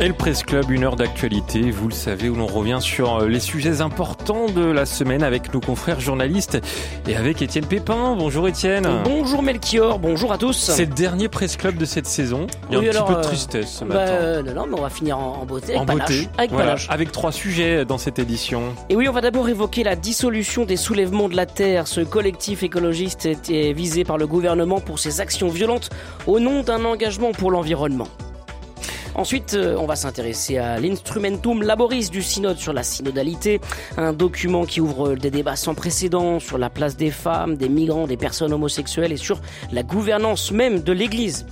Et le Presse Club, une heure d'actualité, vous le savez, où l'on revient sur euh, les sujets importants de la semaine avec nos confrères journalistes et avec Étienne Pépin. Bonjour Étienne. Bonjour Melchior, bonjour à tous. C'est le dernier Presse Club de cette saison. Il y a Oui, un petit peu de euh, tristesse ce Bah, matin. euh, non, non, mais on va finir en, beauté, avec en panache. beauté, Avec Voilà, panache. avec trois sujets dans cette édition. Et oui, on va d'abord évoquer la dissolution des soulèvements de la Terre. Ce collectif écologiste était visé par le gouvernement pour ses actions violentes au nom d'un engagement pour l'environnement. Ensuite, euh, on va s'intéresser à l'instrumentum laboris du synode sur la synodalité, un document qui ouvre des débats sans précédent sur la place des femmes, des migrants, des personnes homosexuelles et sur la gouvernance même de l'Église.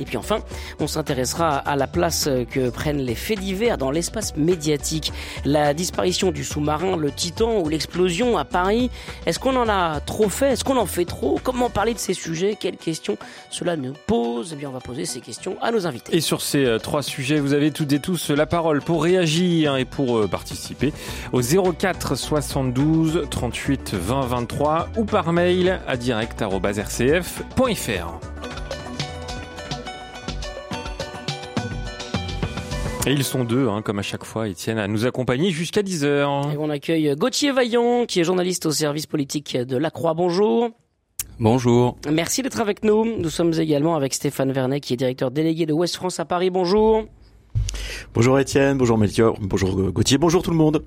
Et puis enfin, on s'intéressera à la place que prennent les faits divers dans l'espace médiatique. La disparition du sous-marin, le Titan ou l'explosion à Paris. Est-ce qu'on en a trop fait? Est-ce qu'on en fait trop? Comment parler de ces sujets? Quelles questions cela nous pose? Eh bien, on va poser ces questions à nos invités. Et sur ces euh, trois sujets, vous avez toutes et tous la parole pour réagir et pour euh, participer au 04 72 38 20 23 ou par mail à direct.rcf.fr. Et ils sont deux, hein, comme à chaque fois, Étienne, à nous accompagner jusqu'à 10h. Et on accueille Gauthier Vaillant, qui est journaliste au service politique de La Croix. Bonjour. Bonjour. Merci d'être avec nous. Nous sommes également avec Stéphane Vernet, qui est directeur délégué de Ouest France à Paris. Bonjour. Bonjour Étienne, bonjour Melchior, bonjour Gauthier, bonjour tout le monde.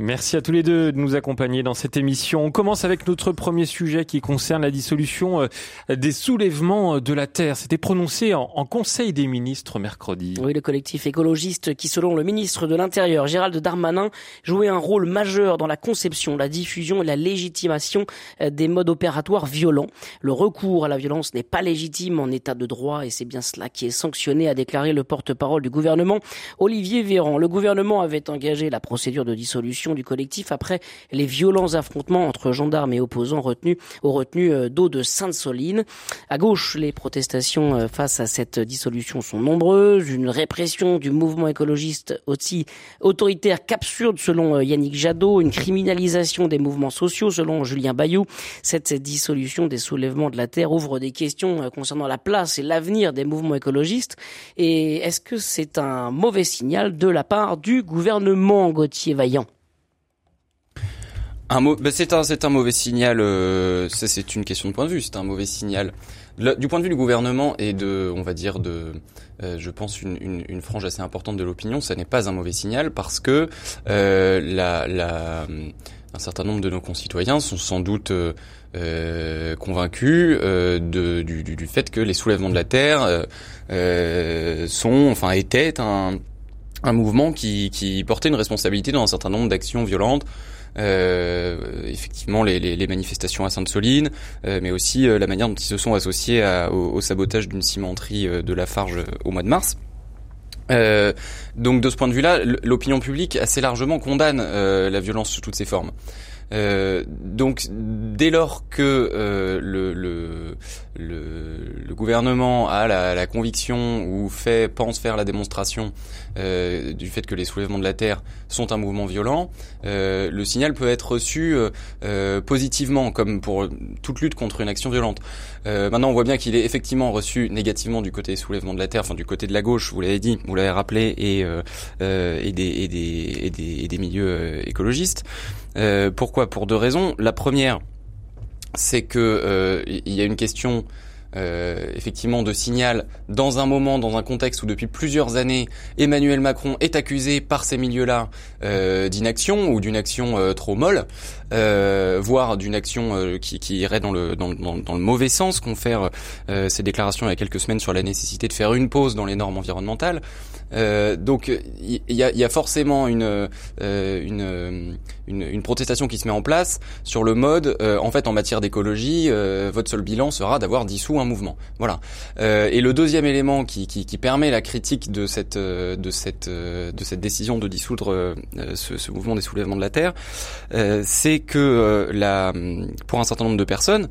Merci à tous les deux de nous accompagner dans cette émission. On commence avec notre premier sujet qui concerne la dissolution euh, des soulèvements euh, de la Terre. C'était prononcé en, Conseil des ministres mercredi. Oui, le collectif écologiste qui, selon le ministre de l'Intérieur, Gérald Darmanin, jouait un rôle majeur dans la conception, la diffusion et la légitimation euh, des modes opératoires violents. Le recours à la violence n'est pas légitime en état de droit et c'est bien cela qui est sanctionné, a déclaré le porte-parole du gouvernement, Olivier Véran. Le gouvernement avait engagé la procédure de dissolution du collectif après les violents affrontements entre gendarmes et opposants retenus aux retenues euh, d'eau de Sainte-Soline. À gauche, les protestations euh, face à cette dissolution sont nombreuses. Une répression du mouvement écologiste aussi autoritaire qu'absurde selon euh, Yannick Jadot. Une criminalisation des mouvements sociaux selon Julien Bayou. Cette dissolution des soulèvements de la Terre ouvre des questions concernant la place et l'avenir des mouvements écologistes. Et est-ce que c'est un mauvais signal de la part du gouvernement Gauthier Vaillant? Un bah, c'est un un mauvais signal. euh, c'est une question de point de vue. C'est un mauvais signal du point de vue du gouvernement et de on va dire de euh, je pense une, une, une frange assez importante de l'opinion. Ça n'est pas un mauvais signal parce que euh, la, la un certain nombre de nos concitoyens sont sans doute euh, euh, convaincus euh, de, du, du, du fait que les soulèvements de la terre euh, euh, sont, enfin, étaient un, un mouvement qui, qui portait une responsabilité dans un certain nombre d'actions violentes. Euh, effectivement, les, manifestations à Sainte-Soline, euh, mais aussi euh, la manière dont ils se sont associés au, sabotage d'une cimenterie de Lafarge euh, au mois de mars. Donc de ce point de vue-là, l'opinion publique assez largement condamne la violence sous toutes ses formes. Euh, donc dès lors que euh, le, le, le, le gouvernement a la, la conviction ou fait pense faire la démonstration euh, du fait que les soulèvements de la terre sont un mouvement violent, euh, le signal peut être reçu euh, positivement, comme pour toute lutte contre une action violente. Maintenant, on voit bien qu'il est effectivement reçu négativement du côté des soulèvements de la terre, enfin du côté de la gauche, vous l'avez dit, vous l'avez rappelé, et, et, des, et, des, et, des, et des milieux écologistes. Euh, pourquoi? Pour deux raisons. La première, c'est que euh, il y a une question euh, effectivement de signal dans un moment, dans un contexte où depuis plusieurs années, Emmanuel Macron est accusé par ces milieux-là d'inaction ou d'une action trop molle, euh, voire d'une action euh, qui, qui irait dans le, dans, dans- dans le mauvais sens, confère euh, ces déclarations il y a quelques semaines sur la nécessité de faire une pause dans les normes environnementales. Euh, donc il y, a, y a forcément une, euh, une, une, une protestation qui se met en place sur le mode, euh, en fait en matière d'écologie, votre seul bilan sera d'avoir dissous un mouvement. Voilà. Et le deuxième élément qui, qui, qui permet la critique de cette, de cette, de cette décision de dissoudre ce, ce mouvement des soulèvements de la terre, euh, c'est que euh, la, pour un certain nombre de personnes,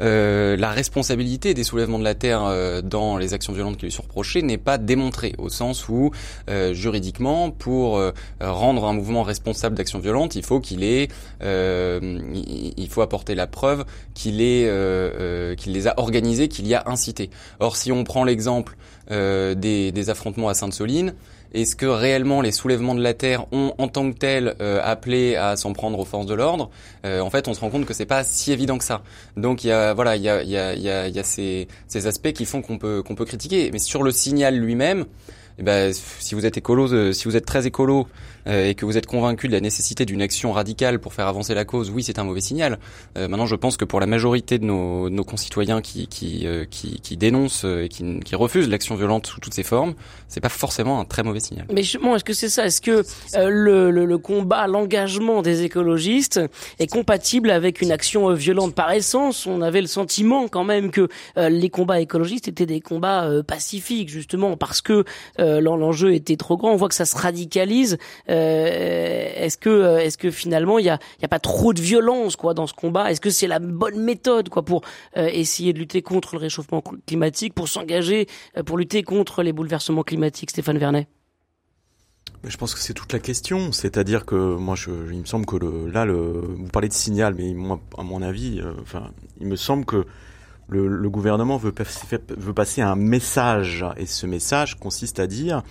euh, la responsabilité des soulèvements de la terre euh, dans les actions violentes qui lui sont reprochées n'est pas démontrée, au sens où euh, juridiquement, pour rendre un mouvement responsable d'actions violentes, il faut qu'il ait, il faut apporter la preuve qu'il est, qu'il les a organisés, qu'il y a incité. Or, si on prend l'exemple des, des affrontements à Sainte-Soline, est-ce que réellement les soulèvements de la terre ont en tant que tels euh, appelé à s'en prendre aux forces de l'ordre euh, En fait, on se rend compte que c'est pas si évident que ça. Donc il y a voilà, il y a, y a, y a, y a ces, ces aspects qui font qu'on peut qu'on peut critiquer. Mais sur le signal lui-même, eh ben, si vous êtes écolo, euh, si vous êtes très écolo euh, et que vous êtes convaincu de la nécessité d'une action radicale pour faire avancer la cause, oui, c'est un mauvais signal. Euh, maintenant, je pense que pour la majorité de nos, nos concitoyens qui qui, qui, qui dénoncent et qui, qui refusent l'action violente sous toutes ses formes, c'est pas forcément un très mauvais signal. Mais justement, est-ce que c'est ça? Est-ce que le, le, le, combat, l'engagement des écologistes est compatible avec une action violente? Par essence On avait le sentiment quand même que les combats écologistes étaient des combats pacifiques, justement, parce que euh, l'enjeu était trop grand. On voit que ça se radicalise. Euh, est-ce que, euh, est-ce que finalement il y a, pas trop de violence dans ce combat? Est-ce que c'est la bonne méthode pour essayer de lutter contre le réchauffement climatique, pour s'engager, pour lutter contre les bouleversements climatiques, Stéphane Vernet je pense que c'est toute la question, c'est-à-dire que moi, il me semble que là, vous parlez de signal, mais à mon avis, il me semble que le, gouvernement veut, passer un message, et ce message consiste à dire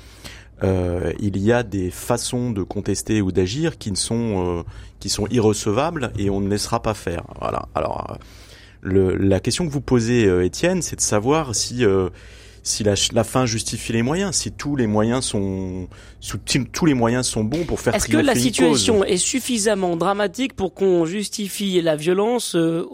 euh, il y a des façons de contester ou d'agir qui ne sont euh, qui sont irrecevables et on ne laissera pas faire. Voilà. Alors euh, le, la question que vous posez, Étienne, c'est de savoir si si la, la, fin justifie les moyens, si tous les moyens sont tous les moyens sont bons pour faire Est-ce que la situation est suffisamment dramatique pour qu'on justifie la violence euh,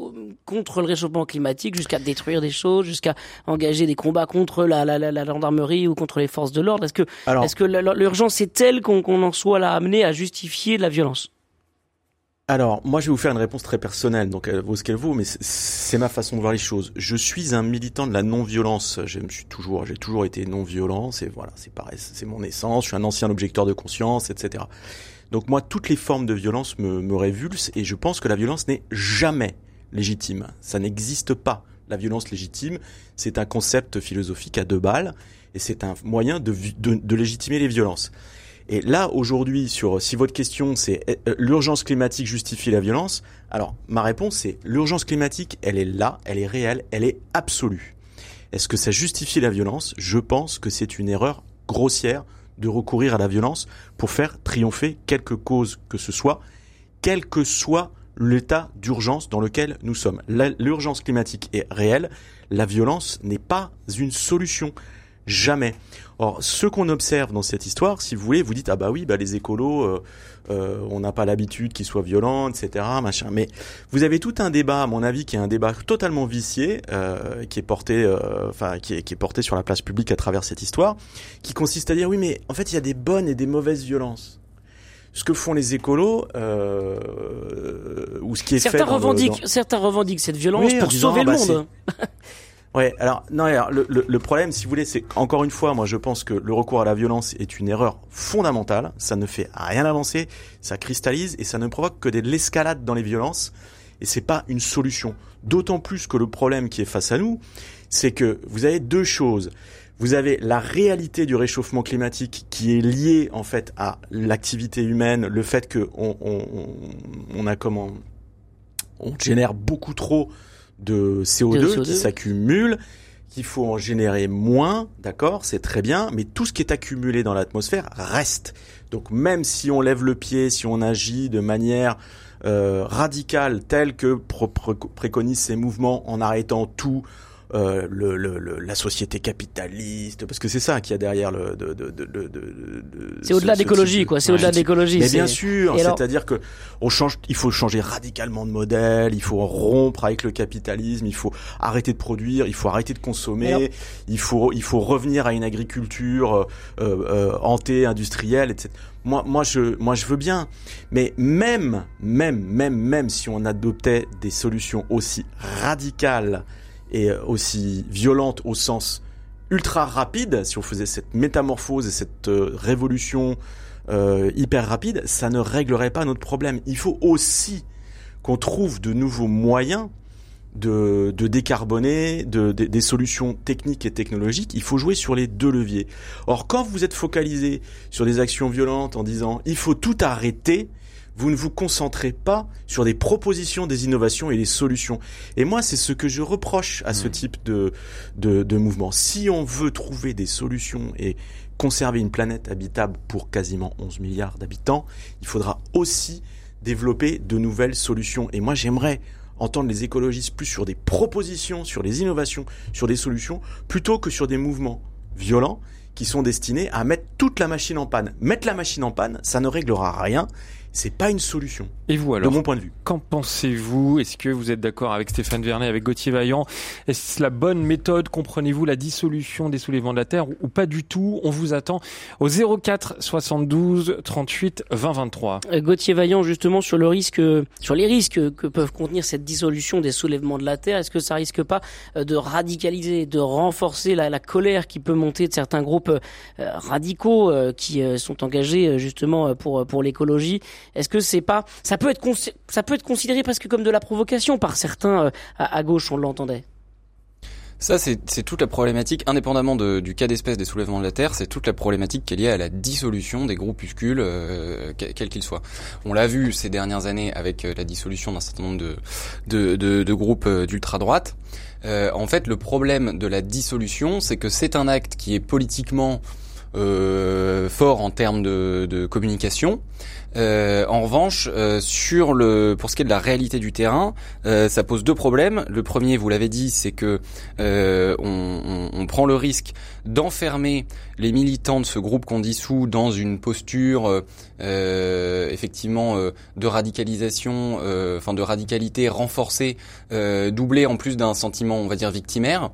contre le réchauffement climatique jusqu'à détruire des choses, jusqu'à engager des combats contre la, la, la, gendarmerie ou contre les forces de l'ordre? Est-ce que est-ce que l'urgence est telle qu'on en soit là amené à justifier la violence? Alors, moi, je vais vous faire une réponse très personnelle, donc elle vaut ce qu'elle vaut, mais c'est ma façon de voir les choses. Je suis un militant de la non-violence. Je suis toujours, j'ai toujours été non-violent. C'est voilà, c'est pareil, c'est mon essence. Je suis un ancien objecteur de conscience, etc. Donc moi, toutes les formes de violence me, me révulsent, et je pense que la violence n'est jamais légitime. Ça n'existe pas. La violence légitime, c'est un concept philosophique à deux balles, et c'est un moyen de, de, de légitimer les violences. Et là, aujourd'hui, sur si votre question c'est euh, l'urgence climatique justifie la violence, alors ma réponse c'est l'urgence climatique, elle est là, elle est réelle, elle est absolue. Est-ce que ça justifie la violence? Je pense que c'est une erreur grossière de recourir à la violence pour faire triompher quelque cause que ce soit, quel que soit l'état d'urgence dans lequel nous sommes. L'urgence climatique est réelle, la violence n'est pas une solution. Jamais. Or, ce qu'on observe dans cette histoire, si vous voulez, vous dites ah bah oui, bah les écolos, euh, euh, on n'a pas l'habitude qu'ils soient violents, etc. Machin. Mais vous avez tout un débat, à mon avis, qui est un débat totalement vicié, euh, qui est porté, enfin qui est, qui est porté sur la place publique à travers cette histoire, qui consiste à dire oui, mais en fait, il y a des bonnes et des mauvaises violences ce que font les écolos euh, ou ce qui est certains fait revendiquent certains revendiquent cette violence pour sauver le ah bah, monde Ouais, alors non, alors, le, le, problème, si vous voulez, c'est encore une fois, moi, je pense que le recours à la violence est une erreur fondamentale. Ça ne fait rien avancer, ça cristallise et ça ne provoque que de l'escalade dans les violences. Et c'est pas une solution. D'autant plus que le problème qui est face à nous, c'est que vous avez deux choses. Vous avez la réalité du réchauffement climatique qui est liée en fait à l'activité humaine, le fait que on, on, on a comment, on génère beaucoup trop de CO2, qui s'accumule, qu'il faut en générer moins, d'accord, c'est très bien, mais tout ce qui est accumulé dans l'atmosphère reste. Donc même si on lève le pied, si on agit de manière euh, radicale telle que préconise ces mouvements en arrêtant tout, euh, le, le, la société capitaliste, parce que c'est ça qu'il y a derrière le. De, de, de, de c'est au-delà d'écologie, quoi. C'est au-delà d'écologie. Mais bien sûr, c'est-à-dire que on change, il faut changer radicalement de modèle, il faut rompre avec le capitalisme, il faut arrêter de produire, il faut arrêter de consommer, il faut il faut revenir à une agriculture euh, euh, hantée, industrielle, etc. Moi, moi, je, moi, je veux bien. Mais même, même, même, même si on adoptait des solutions aussi radicales et aussi violente au sens ultra rapide, si on faisait cette métamorphose et cette euh, révolution euh, hyper rapide, ça ne réglerait pas notre problème. Il faut aussi qu'on trouve de nouveaux moyens de, décarboner, de- des solutions techniques et technologiques, il faut jouer sur les deux leviers. Or, quand vous êtes focalisé sur des actions violentes en disant il faut tout arrêter, vous ne vous concentrez pas sur des propositions, des innovations et des solutions. Et moi, c'est ce que je reproche à ce Mmh. type de, de, de mouvement. Si on veut trouver des solutions et conserver une planète habitable pour quasiment 11 milliards d'habitants, il faudra aussi développer de nouvelles solutions. Et moi, j'aimerais entendre les écologistes plus sur des propositions, sur des innovations, sur des solutions, plutôt que sur des mouvements violents qui sont destinés à mettre toute la machine en panne. Mettre la machine en panne, ça ne réglera rien. C'est pas une solution, Et vous de alors mon point de vue. Qu'en pensez-vous? Est-ce que vous êtes d'accord avec Stéphane Vernet, avec Gauthier Vaillant? Est-ce la bonne méthode? Comprenez-vous la dissolution des soulèvements de la Terre ou pas du tout? On vous attend au 04 72 38 20 23. Euh, Gauthier Vaillant, justement, sur le risque, sur les risques que peuvent contenir cette dissolution des soulèvements de la terre, est-ce que ça risque pas euh, de radicaliser, de renforcer la, la colère qui peut monter de certains groupes euh, radicaux euh, qui sont engagés justement pour pour l'écologie? Est-ce que c'est pas, ça peut être ça peut être considéré presque comme de la provocation par certains euh, à, gauche, on l'entendait. Ça, c'est toute la problématique, indépendamment du cas d'espèce des soulèvements de la Terre, c'est toute la problématique qui est liée à la dissolution des groupuscules, euh, que- quels qu'ils soient. On l'a vu ces dernières années avec euh, la dissolution d'un certain nombre de, de, groupes euh, d'ultra-droite. En fait, le problème de la dissolution, c'est que c'est un acte qui est politiquement euh, fort en termes de, de communication. Euh, en revanche, euh, sur le, pour ce qui est de la réalité du terrain, euh, ça pose deux problèmes. Le premier, vous l'avez dit, c'est que euh, on, on- on prend le risque d'enfermer les militants de ce groupe qu'on dissout dans une posture, euh, effectivement, de radicalisation, enfin de radicalité renforcée, doublée en plus d'un sentiment, on va dire, victimaire.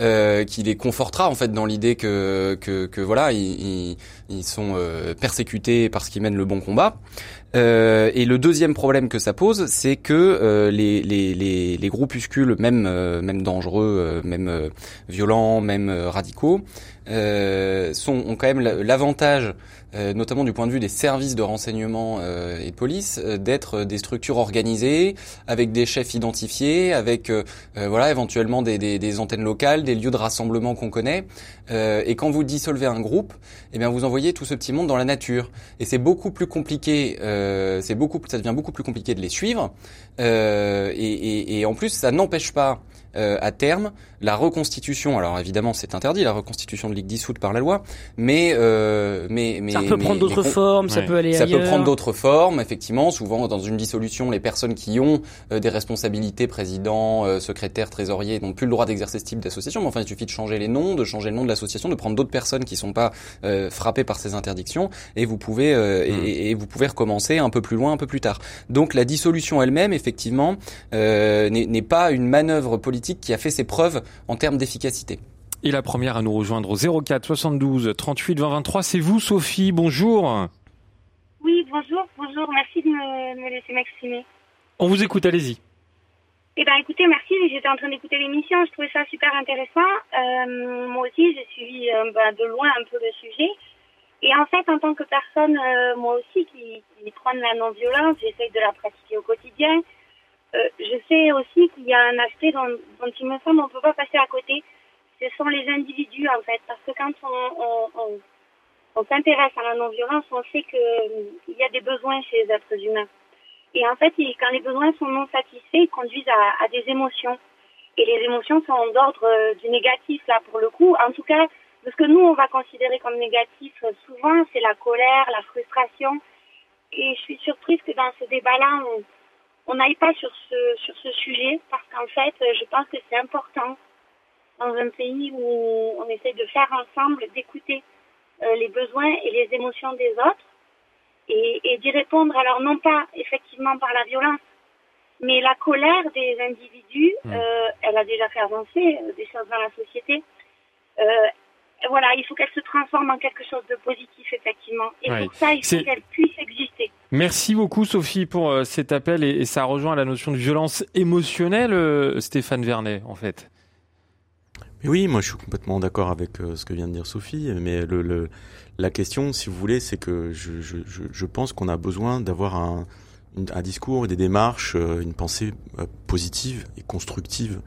Euh, qui les confortera en fait dans l'idée que, que, que voilà ils, ils, sont euh, persécutés parce qu'ils mènent le bon combat. Euh, et le deuxième problème que ça pose, c'est que euh, les, les, les, les groupuscules, même euh, même dangereux, euh, même violents, même radicaux, euh, sont ont quand même la- l'avantage, euh, notamment du point de vue des services de renseignement euh, et de police, euh, d'être des structures organisées avec des chefs identifiés, avec euh, euh, voilà éventuellement des, des, des antennes locales, des lieux de rassemblement qu'on connaît. Euh, et quand vous dissolvez un groupe, eh bien vous envoyez tout ce petit monde dans la nature. Et c'est beaucoup plus compliqué. Euh, c'est beaucoup, ça devient beaucoup plus compliqué de les suivre. Euh, et, et, et en plus, ça n'empêche pas euh, à terme la reconstitution. Alors évidemment, c'est interdit la reconstitution de ligue dissoute par la loi, mais euh, mais mais ça peut mais- prendre d'autres formes, ça peut aller ça ailleurs. peut prendre d'autres formes, effectivement. Souvent, dans une dissolution, les personnes qui ont euh, des responsabilités, président, euh, secrétaire, trésorier, n'ont plus le droit d'exercer ce type d'association. Mais enfin, il suffit de changer les noms, de changer le nom de l'association, de prendre d'autres personnes qui sont pas euh, frappées par ces interdictions, et vous pouvez euh, et- et, et vous pouvez recommencer un peu plus loin, un peu plus tard. Donc, la dissolution elle-même, effectivement, euh, n'est n'est pas une manœuvre politique qui a fait ses preuves en termes d'efficacité. Et la première à nous rejoindre au 04 72 38 20 23, c'est vous Sophie, bonjour. Oui, bonjour, bonjour, merci de me, laisser m'exprimer. On vous écoute, allez-y. Eh ben, écoutez, merci, j'étais en train d'écouter l'émission, je trouvais ça super intéressant. Euh, moi aussi, j'ai suivi euh, ben, de loin un peu le sujet. Et en fait, en tant que personne, euh, moi aussi, qui, qui prône la non-violence, j'essaye de la pratiquer au quotidien. Euh, je sais aussi qu'il y a un aspect dont, dont il me semble on ne peut pas passer à côté. Ce sont les individus, en fait. Parce que quand on, on, on, s'intéresse à la non-violence, on sait qu'il y a des besoins chez les êtres humains. Et en fait, quand les besoins sont non satisfaits, ils conduisent à, à des émotions. Et les émotions sont d'ordre euh, du négatif, là, pour le coup. En tout cas, ce que nous, on va considérer comme négatif, euh, souvent, c'est la colère, la frustration. Et je suis surprise que dans ce débat-là, on on n'aille pas sur ce, sur ce sujet, parce qu'en fait, euh, je pense que c'est important, dans un pays où on essaye de faire ensemble, d'écouter euh, les besoins et les émotions des autres et, et d'y répondre. Alors non pas effectivement par la violence, mais la colère des individus, Mm. euh, elle a déjà fait avancer des choses dans la société. Euh, voilà, il faut qu'elle se transforme en quelque chose de positif, effectivement. Et Ouais. pour ça, il faut qu'elle puisse exister. Merci beaucoup Sophie pour euh, cet appel et, et ça rejoint la notion de violence émotionnelle, euh, Stéphane Vernet, en fait. Mais oui, moi je suis complètement d'accord avec euh, ce que vient de dire Sophie, mais le, le- la question, si vous voulez, c'est que je, je, je, je pense qu'on a besoin d'avoir un, un discours, des démarches, une pensée positive et constructive.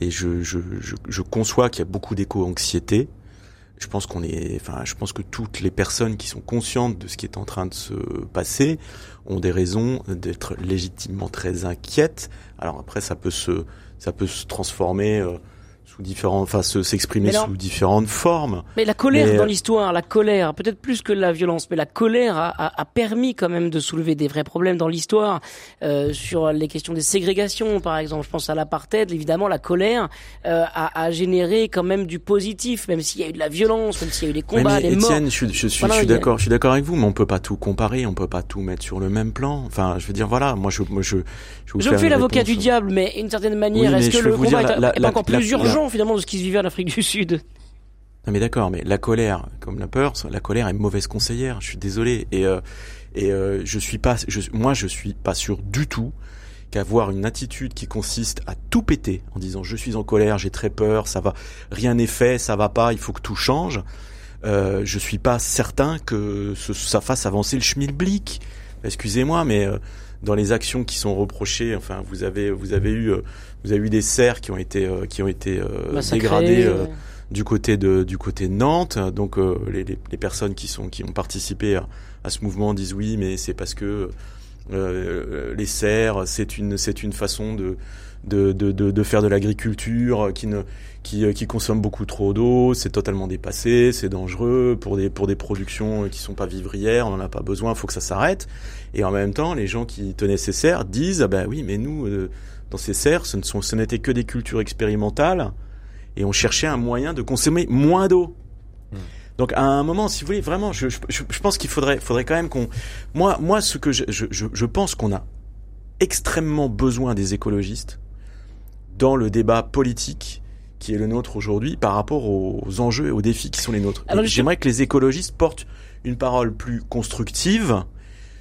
Et je, je, je, je conçois qu'il y a beaucoup d'éco-anxiété. Je pense qu'on est, enfin, je pense que toutes les personnes qui sont conscientes de ce qui est en train de se passer ont des raisons d'être légitimement très inquiètes. Alors après, ça peut se, ça peut se transformer sous différentes, enfin s'exprimer sous différentes formes. Mais la colère dans l'histoire, la colère, peut-être plus que la violence, mais la colère a, a, a, permis quand même de soulever des vrais problèmes dans l'histoire euh, sur les questions des ségrégations, par exemple. Je pense à l'apartheid. Évidemment, la colère euh, a, a, généré quand même du positif, même s'il y a eu de la violence, même s'il y a eu des combats, des morts. je, je, je suis, je suis d'accord, je suis d'accord avec vous, mais on peut pas tout comparer, on peut pas tout mettre sur le même plan. Enfin, je veux dire, voilà, moi, je, moi, je, je, je fais l'avocat du diable, mais d'une certaine manière, est-ce que le combat est, encore plus urgent finalement de ce qui se vivait en Afrique du Sud non mais d'accord, mais la colère, comme la peur, la colère est mauvaise conseillère. Je suis désolé et euh, et euh, je suis pas, moi je suis pas sûr du tout qu'avoir une attitude qui consiste à tout péter en disant je suis en colère, j'ai très peur, ça va, rien n'est fait, ça va pas, il faut que tout change. Euh, je suis pas certain que ça fasse avancer le schmilblick. Excusez-moi, mais euh, dans les actions qui sont reprochées, enfin, vous avez vous avez eu euh, vous avez eu des serres qui ont été euh, qui ont été euh, dégradées du côté de du côté de Nantes. Donc les, les, les, personnes qui sont qui ont participé à, à ce mouvement disent oui, mais c'est parce que les serres, c'est une c'est une façon de de, de, de, de faire de l'agriculture qui ne qui, qui consomme beaucoup trop d'eau, c'est totalement dépassé, c'est dangereux pour des pour des productions qui sont pas vivrières, on en a pas besoin, faut que ça s'arrête. Et en même temps, les gens qui tenaient ces serres disent ah ben oui, mais nous euh, dans ces serres, ce ne sont ce n'était que des cultures expérimentales et on cherchait un moyen de consommer moins d'eau. Hmm. Donc à un moment, si vous voulez, vraiment, je, je, je pense qu'il faudrait, faudrait quand même qu'on. Moi, moi, ce que je, je, je pense qu'on a extrêmement besoin des écologistes dans le débat politique qui est le nôtre aujourd'hui par rapport aux enjeux et aux défis qui sont les nôtres. J'aimerais que les écologistes portent une parole plus constructive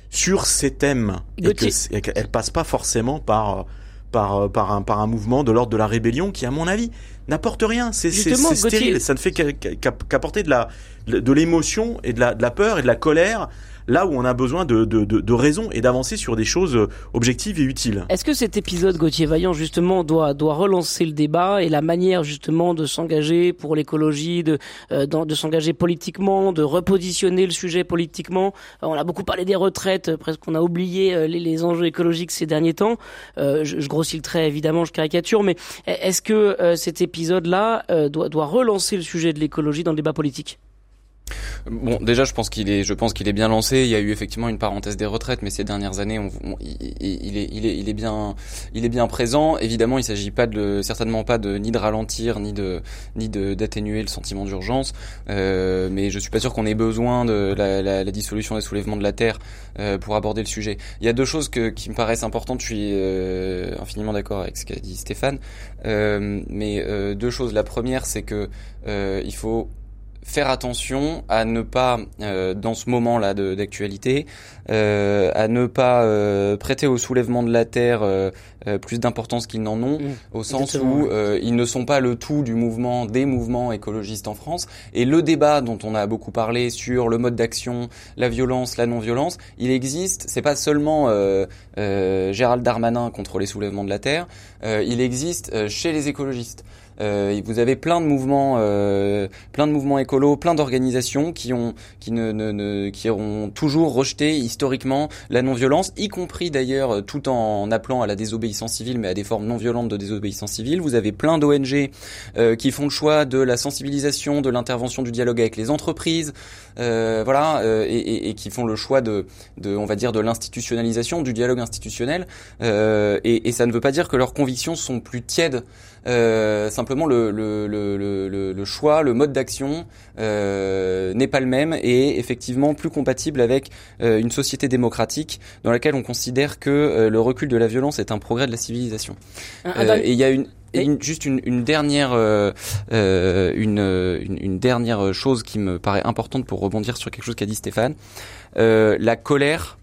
sur ces thèmes et qu'elle passe pas forcément par par par un par un mouvement de l'ordre de la rébellion qui à mon avis n'apporte rien. C'est stérile. Ça ne fait qu'apporter de la de l'émotion et de la de la peur et de la colère là où on a besoin de, de, de, de raison et d'avancer sur des choses euh, objectives et utiles. Est-ce que cet épisode, Gauthier Vaillant, justement, doit, doit relancer le débat et la manière, justement, de s'engager pour l'écologie, de, euh, de s'engager politiquement, de repositionner le sujet politiquement? On a beaucoup parlé des retraites, presque on a oublié euh, les, enjeux écologiques ces derniers temps. je, je, grossis le trait, évidemment, je caricature, mais est-ce que cet épisode-là doit, doit relancer le sujet de l'écologie dans le débat politique? Bon, déjà, je pense qu'il est, je pense qu'il est bien lancé. Il y a eu effectivement une parenthèse des retraites, mais ces dernières années, il, est, il est, il est bien, il est bien présent. Évidemment, il s'agit pas de, certainement pas de ni de ralentir, ni de, ni de d'atténuer le sentiment d'urgence. Euh, mais je suis pas sûr qu'on ait besoin de la, la, la, dissolution des soulèvements de la terre euh, pour aborder le sujet. Il y a deux choses que, qui me paraissent importantes. Je suis euh, infiniment d'accord avec ce qu'a dit Stéphane. Euh, mais euh, deux choses. La première, c'est que euh, il faut faire attention à ne pas, euh, dans ce moment-là d'actualité, euh, à ne pas euh, prêter au soulèvement de la terre euh, euh, plus d'importance qu'ils n'en ont, mmh, au sens où ils ne sont pas le tout du mouvement, des mouvements écologistes en France. Et le débat dont on a beaucoup parlé sur le mode d'action, la violence, la non-violence, il existe. C'est pas seulement Gérald Darmanin contre les soulèvements de la terre. il existe chez les écologistes. Euh, vous avez plein de mouvements, euh, plein de mouvements écolos, plein d'organisations qui ont, qui ne, ne, ne, qui ont toujours rejeté historiquement la non-violence, y compris d'ailleurs euh, tout en appelant à la désobéissance civile, mais à des formes non violentes de désobéissance civile. Vous avez plein d'ONG euh, qui font le choix de la sensibilisation, de l'intervention du dialogue avec les entreprises, euh, voilà, euh, et, et, et, qui font le choix de, de on va dire, de l'institutionnalisation, du dialogue institutionnel. et, et ça ne veut pas dire que leurs convictions sont plus tièdes. Euh, simplement, le, le, le, le, choix, le mode d'action euh, n'est pas le même et effectivement plus compatible avec euh, une société démocratique dans laquelle on considère que euh, le recul de la violence est un progrès de la civilisation. et il y a une une, juste une, une dernière, euh, une, une, une, dernière chose qui me paraît importante pour rebondir sur quelque chose qu'a dit Stéphane. Euh, la colère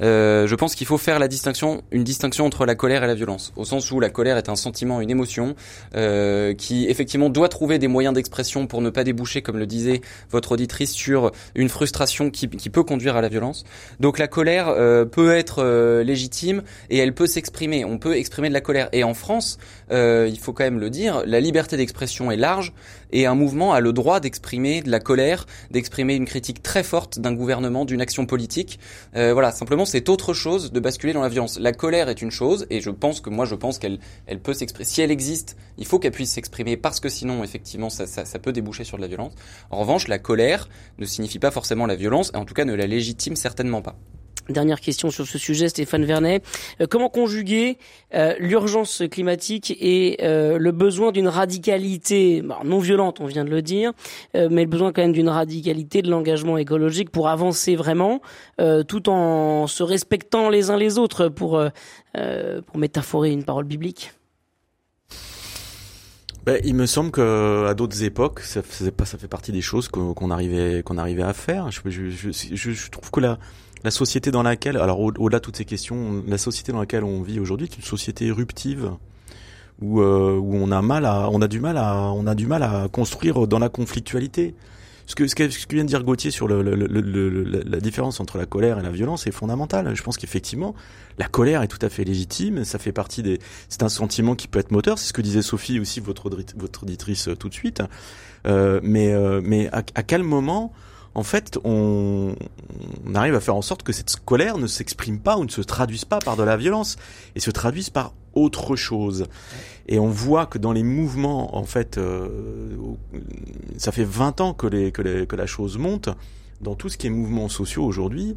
Euh, je pense qu'il faut faire la distinction, une distinction entre la colère et la violence, au sens où la colère est un sentiment, une émotion euh, qui effectivement doit trouver des moyens d'expression pour ne pas déboucher, comme le disait votre auditrice, sur une frustration qui, peut conduire à la violence. Donc la colère euh, peut être euh, légitime et elle peut s'exprimer. On peut exprimer de la colère. Et en France, euh, il faut quand même le dire, la liberté d'expression est large et un mouvement a le droit d'exprimer de la colère, d'exprimer une critique très forte d'un gouvernement, d'une action politique. Euh, voilà, simplement c'est autre chose de basculer dans la violence. La colère est une chose et je pense que moi je pense qu'elle elle peut s'exprimer. Si elle existe, il faut qu'elle puisse s'exprimer parce que sinon effectivement ça, ça, ça peut déboucher sur de la violence. En revanche, la colère ne signifie pas forcément la violence et en tout cas ne la légitime certainement pas. Dernière question sur ce sujet, Stéphane Vernet. Euh, comment conjuguer euh, l'urgence climatique et euh, le besoin d'une radicalité non violente, on vient de le dire, mais le besoin quand même d'une radicalité de l'engagement écologique pour avancer vraiment, tout en se respectant les uns les autres, pour, pour métaphorer une parole biblique? Ben, il me semble que à d'autres époques, ça, faisait pas, ça fait partie des choses qu'on arrivait, qu'on arrivait à faire. Je, je, je, je, trouve que la, la société dans laquelle, alors au- au-delà de toutes ces questions, la société dans laquelle on vit aujourd'hui est une société éruptive où, euh, où on a mal à, on a du mal à, on a du mal à construire dans la conflictualité. Ce que, ce que, vient de dire Gauthier sur le, le- le- la différence entre la colère et la violence est fondamental. Je pense qu'effectivement, la colère est tout à fait légitime. Ça fait partie des, c'est un sentiment qui peut être moteur. C'est ce que disait Sophie aussi, votre, votre auditrice euh, tout de suite. Euh, mais, euh, mais à, à quel moment, en fait, on, on arrive à faire en sorte que cette colère ne s'exprime pas ou ne se traduise pas par de la violence et se traduise par autre chose. Et on voit que dans les mouvements, en fait, euh, ça fait 20 ans que, les, que, les, que la chose monte dans tout ce qui est mouvements sociaux aujourd'hui.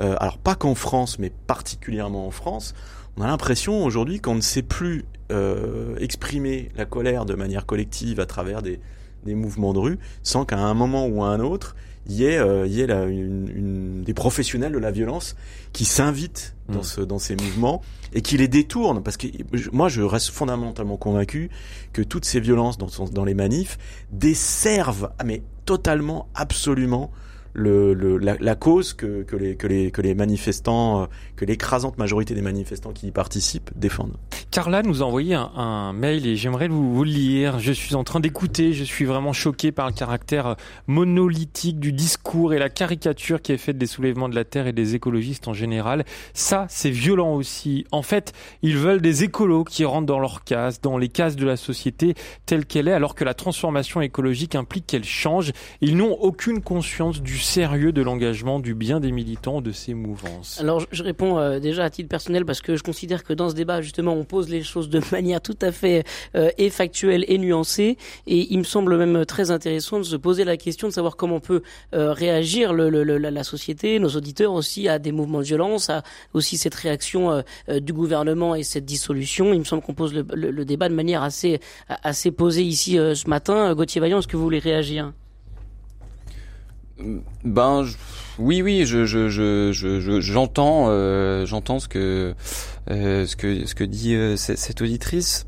Euh, alors pas qu'en France, mais particulièrement en France, on a l'impression aujourd'hui qu'on ne sait plus euh, exprimer la colère de manière collective à travers des, des mouvements de rue, sans qu'à un moment ou à un autre, il y ait, euh, il y ait la- une, une- des professionnels de la violence qui s'invitent dans, Mm. ce, dans ces mouvements et qui les détournent. Parce que moi, je reste fondamentalement convaincu que toutes ces violences dans, dans les manifs desservent, ah, mais totalement, absolument, la, cause que, les, manifestants, euh, que l'écrasante majorité des manifestants qui y participent défendent. Carla nous a envoyé un, mail et j'aimerais vous, vous lire. Je suis en train d'écouter, je suis vraiment choqué par le caractère monolithique du discours et la caricature qui est faite des soulèvements de la Terre et des écologistes en général. Ça, c'est violent aussi. En fait, ils veulent des écolos qui rentrent dans leurs cases, dans les cases de la société telle qu'elle est, alors que la transformation écologique implique qu'elle change. Ils n'ont aucune conscience du sérieux de l'engagement du bien des militants de ces mouvances? Alors je, réponds euh, déjà à titre personnel parce que je considère que dans ce débat justement on pose les choses de manière tout à fait euh, et factuelle et nuancée et il me semble même très intéressant de se poser la question de savoir comment peut euh, réagir le, le- le- la, société, nos auditeurs aussi à des mouvements de violence, à aussi cette réaction euh, euh, du gouvernement et cette dissolution. Il me semble qu'on pose le, débat de manière assez assez posée ici euh, ce matin. Gauthier Vaillant, est-ce que vous voulez réagir? Ben je- oui oui je je je je- je- j'entends euh, j'entends ce que euh, ce que ce que dit euh, cette, cette auditrice.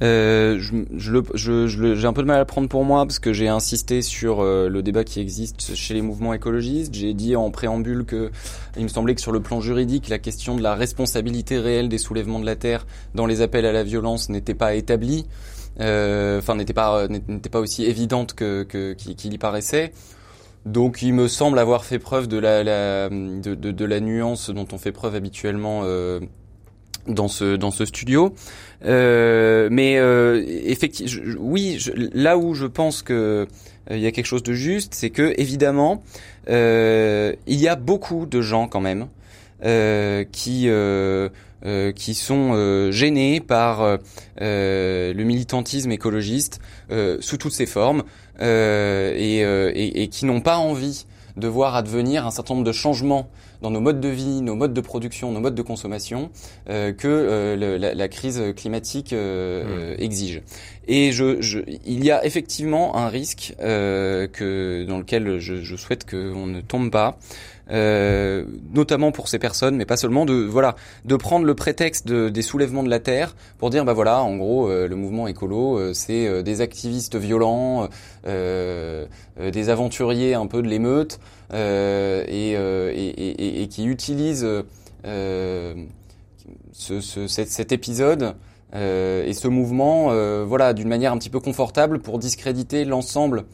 Euh, je, je le- je- je j'ai un peu de mal à prendre pour moi parce que j'ai insisté sur euh, le débat qui existe chez les mouvements écologistes. J'ai dit en préambule que il me semblait que sur le plan juridique, la question de la responsabilité réelle des soulèvements de la terre dans les appels à la violence n'était pas établie, euh, enfin n'était pas n'était pas aussi évidente que que- qu'il y paraissait. Donc il me semble avoir fait preuve de la, de, de, la nuance dont on fait preuve habituellement euh, dans ce dans ce studio. Euh, mais euh, effectivement, oui, là où je pense que euh, il y a quelque chose de juste, c'est que évidemment euh, il y a beaucoup de gens quand même euh, qui euh, qui sont gênés par euh, le militantisme écologiste sous toutes ses formes et, euh, et, et qui n'ont pas envie de voir advenir un certain nombre de changements dans nos modes de vie, nos modes de production, nos modes de consommation euh, que euh, le- la, la crise climatique euh, euh, exige. Et je, je, il y a effectivement un risque euh, que dans lequel je, je souhaite qu'on ne tombe pas, euh, notamment pour ces personnes, mais pas seulement, de voilà, de prendre le prétexte de, des soulèvements de la terre pour dire bah voilà, en gros, euh, le mouvement écolo, euh, c'est euh, des activistes violents, euh, euh, des aventuriers un peu de l'émeute, et, et, et, et- et qui utilisent ce, ce, cet, cet, épisode et ce mouvement, voilà, d'une manière un petit peu confortable pour discréditer l'ensemble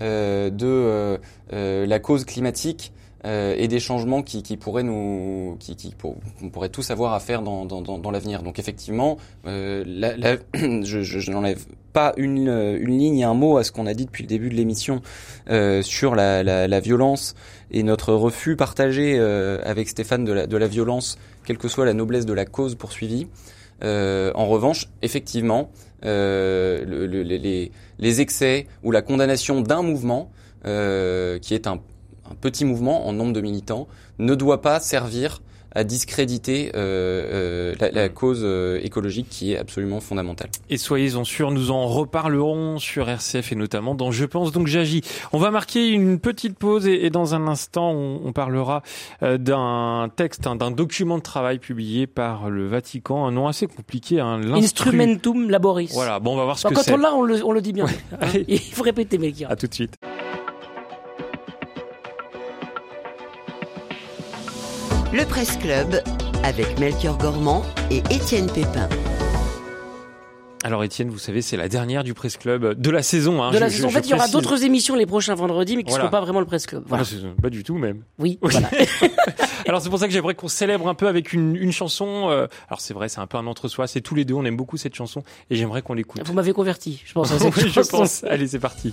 de la cause climatique euh, et des changements qui, qui pourraient nous, qui, qui pour, on pourrait tous avoir à faire dans, dans, dans, dans l'avenir. Donc effectivement, euh, la, la, je, je, je n'enlève pas une, une ligne un mot à ce qu'on a dit depuis le début de l'émission euh, sur la, la, la, violence et notre refus partagé euh, avec Stéphane de la, de la violence, quelle que soit la noblesse de la cause poursuivie. Euh, en revanche, effectivement, euh, le, le, les, les, excès ou la condamnation d'un mouvement, euh, qui est un, un petit mouvement en nombre de militants ne doit pas servir à discréditer euh, euh, la, la, cause euh, écologique qui est absolument fondamentale. Et soyez-en sûrs, nous en reparlerons sur RCF et notamment dans Je pense donc j'agis. On va marquer une petite pause et, et dans un instant on, on parlera euh, d'un texte, hein, d'un document de travail publié par le Vatican, un nom assez compliqué. Hein, Instrumentum Laboris. Voilà, bon on va voir ce bah, que c'est. Quand on l'a, on le, on le dit bien. Ouais. Il faut répéter Melchior. À tout de suite. Le Presse Club avec Melchior Gormand et Étienne Pépin. Alors Étienne, vous savez, c'est la dernière du Presse Club de la saison. Hein. De la je, saison. Je, en fait, il y aura d'autres émissions les prochains vendredis, mais qui ne Voilà. seront pas vraiment le Presse Club. Voilà. Ah, pas du tout même. Oui, Oui. voilà. Alors c'est pour ça que j'aimerais qu'on célèbre un peu avec une, une chanson. euh, alors c'est vrai, c'est un peu un entre-soi. C'est tous les deux, on aime beaucoup cette chanson et j'aimerais qu'on l'écoute. Vous m'avez converti, je pense. à cette oui, je pense. Allez, c'est parti.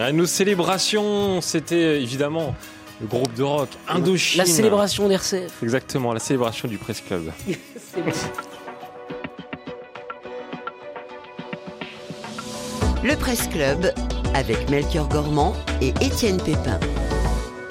À nos célébrations, c'était évidemment Le groupe de rock Indochine. La célébration d'RCF. Exactement, la célébration du Presse Club. Le Presse Club avec Melchior Gormand et Étienne Pépin.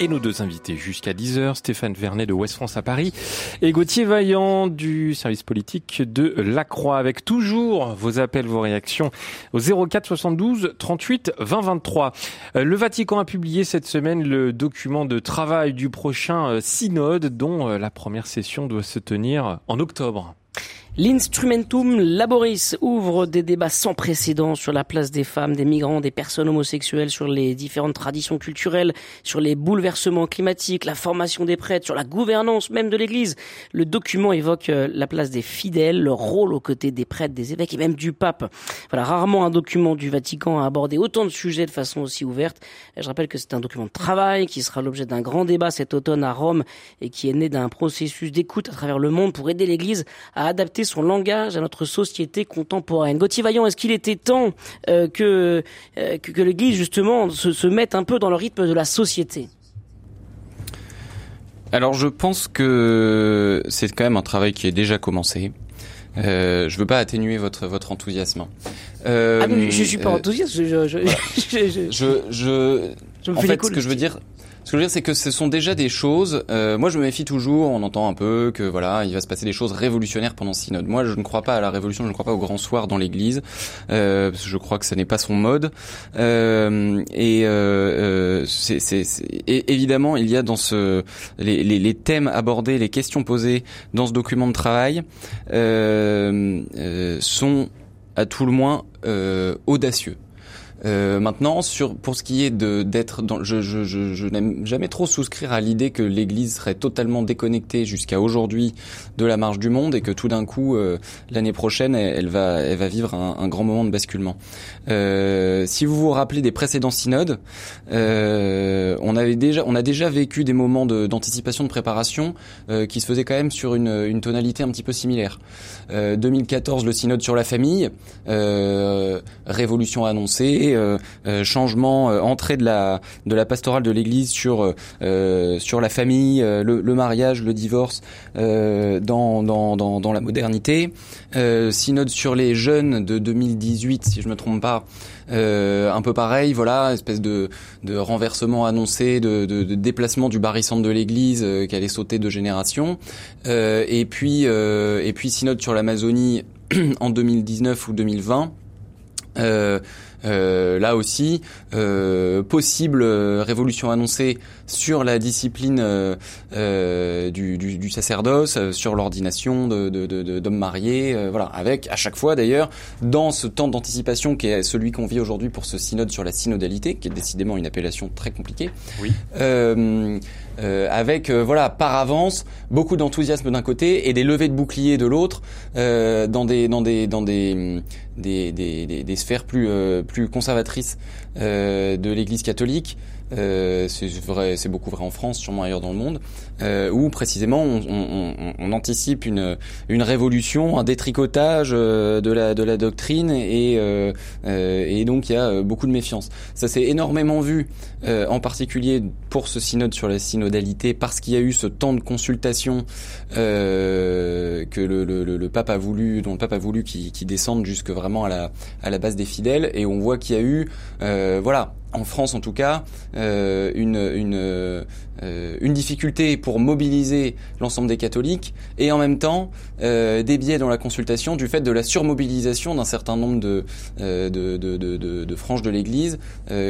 Et nos deux invités jusqu'à 10h, Stéphane Vernet de Ouest France à Paris et Gauthier Vaillant du service politique de La Croix avec toujours vos appels, vos réactions au 04 72 38 20 23. Euh, Le Vatican a publié cette semaine le document de travail du prochain euh, synode dont euh, la première session doit se tenir en octobre. L'Instrumentum Laboris ouvre des débats sans précédent sur la place des femmes, des migrants, des personnes homosexuelles, sur les différentes traditions culturelles, sur les bouleversements climatiques, la formation des prêtres, sur la gouvernance même de l'Église. Le document évoque euh, la place des fidèles, leur rôle aux côtés des prêtres, des évêques et même du pape. Voilà, rarement un document du Vatican a abordé autant de sujets de façon aussi ouverte. Je rappelle que c'est un document de travail qui sera l'objet d'un grand débat cet automne à Rome et qui est né d'un processus d'écoute à travers le monde pour aider l'Église à adapter son langage à notre société contemporaine. Gauthier Vaillant, est-ce qu'il était temps euh, que, euh, que, que l'Église justement se, se mette un peu dans le rythme de la société? Alors je pense que c'est quand même un travail qui est déjà commencé. Euh, je veux pas atténuer votre votre enthousiasme. Euh, Ah non, je suis pas enthousiaste, je, je, je, je- je- Je me en fait, ce que je veux dire, ce que je veux dire, c'est que ce sont déjà des choses. euh, moi, je me méfie toujours. On entend un peu que voilà, il va se passer des choses révolutionnaires pendant synode. Moi, je ne crois pas à la révolution. Je ne crois pas au grand soir dans l'Église. Euh, parce que je crois que ce n'est pas son mode. Euh, et euh, euh, c'est, c'est, c'est- et évidemment, il y a dans ce les, les, les thèmes abordés, les questions posées dans ce document de travail euh, euh, sont à tout le moins euh, audacieux. Euh, maintenant, sur pour ce qui est de d'être je, je, je, je n'aime jamais trop souscrire à l'idée que l'Église serait totalement déconnectée jusqu'à aujourd'hui de la marche du monde et que tout d'un coup euh, l'année prochaine elle, va elle va vivre un, grand moment de basculement. Euh, si vous vous rappelez des précédents synodes, euh, on avait déjà on a déjà vécu des moments de- d'anticipation de, préparation euh, qui se faisaient quand même sur une, une tonalité un petit peu similaire. Euh, 2014 le synode sur la famille, euh, révolution annoncée, euh, euh, changement, euh, entrée de la de la pastorale de l'Église sur sur la famille, le, le mariage, le divorce dans, dans dans dans la modernité. Synode sur les jeunes de 2018, si je me trompe pas. Euh, un peu pareil, voilà, espèce de, de renversement annoncé, de, de, de déplacement du barycentre de l'Église euh, qui allait sauter de génération. Euh, et puis et puis synode sur l'Amazonie en 2019 ou 2020. Euh, là aussi, euh, possible euh, révolution annoncée sur la discipline euh, euh, du, du, du sacerdoce, euh, sur l'ordination de, de, de- de- d'hommes mariés, euh, voilà, avec à chaque fois d'ailleurs dans ce temps d'anticipation qui est celui qu'on vit aujourd'hui pour ce synode sur la synodalité, qui est décidément une appellation très compliquée. Oui. Euh, euh, avec euh, voilà par avance beaucoup d'enthousiasme d'un côté et des levées de boucliers de l'autre euh, dans des dans des dans des des, des, des, des sphères plus euh, plus conservatrices euh, de l'Église catholique. Euh, c'est vrai, c'est beaucoup vrai en France, sûrement ailleurs dans le monde, euh, où précisément on, on, on, on anticipe une une révolution, un détricotage euh, de la de la doctrine et euh, euh, et donc il y a beaucoup de méfiance. Ça s'est énormément vu, en particulier pour ce synode sur la synodalité, parce qu'il y a eu ce temps de consultation que le, le, le, pape a voulu, dont le pape a voulu qu'il qu'il descende jusque vraiment à la à la base des fidèles, et on voit qu'il y a eu, voilà, en France en tout cas, euh, une une euh, une difficulté pour mobiliser l'ensemble des catholiques et en même temps euh, des biais dans la consultation du fait de la surmobilisation d'un certain nombre de, euh, de, de, de, franges de l'Église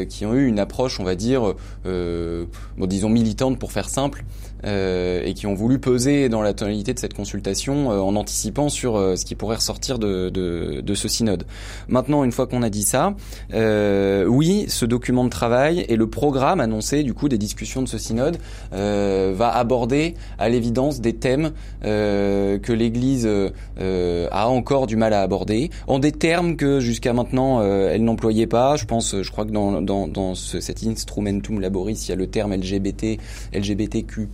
qui ont eu une approche, on va dire, bon, disons militante pour faire simple, euh, et qui ont voulu peser dans la tonalité de cette consultation euh, en anticipant sur euh, ce qui pourrait ressortir de, de, de ce synode. Maintenant, une fois qu'on a dit ça, euh, oui, ce document de travail et le programme annoncé du coup des discussions de ce synode euh, va aborder à l'évidence des thèmes euh, que l'Église a encore du mal à aborder, en des termes que jusqu'à maintenant elle n'employait pas. Je pense, je crois que dans, dans, dans ce, cet instrumentum laboris, il y a le terme LGBT, LGBTQ+,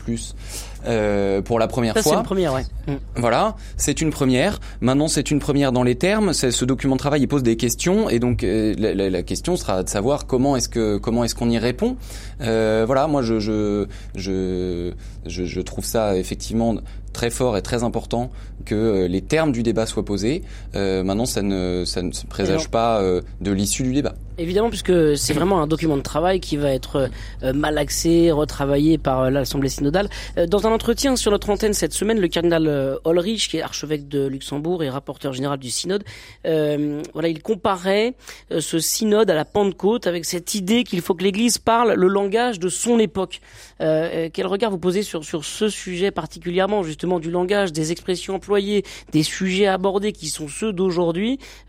euh, pour la première Ça, c'est fois. une première, ouais. Mm. Voilà, c'est une première. Maintenant, c'est une première dans les termes. C'est- Ce document de travail, il pose des questions, et donc euh, la, la- la question sera de savoir comment est-ce que comment est-ce qu'on y répond Euh, Voilà, moi je je, je je je trouve ça effectivement très fort et très important que euh, les termes du débat soient posés. Euh, maintenant, ça ne ça ne se présage pas euh, de l'issue du débat. Évidemment, puisque c'est vraiment un document de travail qui va être euh, mal axé, retravaillé par l'Assemblée synodale. Dans un entretien sur notre antenne cette semaine, le cardinal Ulrich, qui est archevêque de Luxembourg et rapporteur général du synode, voilà, il comparait ce synode à la Pentecôte avec cette idée qu'il faut que l'Église parle le langage de son époque. Quel regard vous posez sur sur ce sujet particulièrement, justement du langage, des expressions employées, des sujets abordés qui sont ceux d'aujourd'hui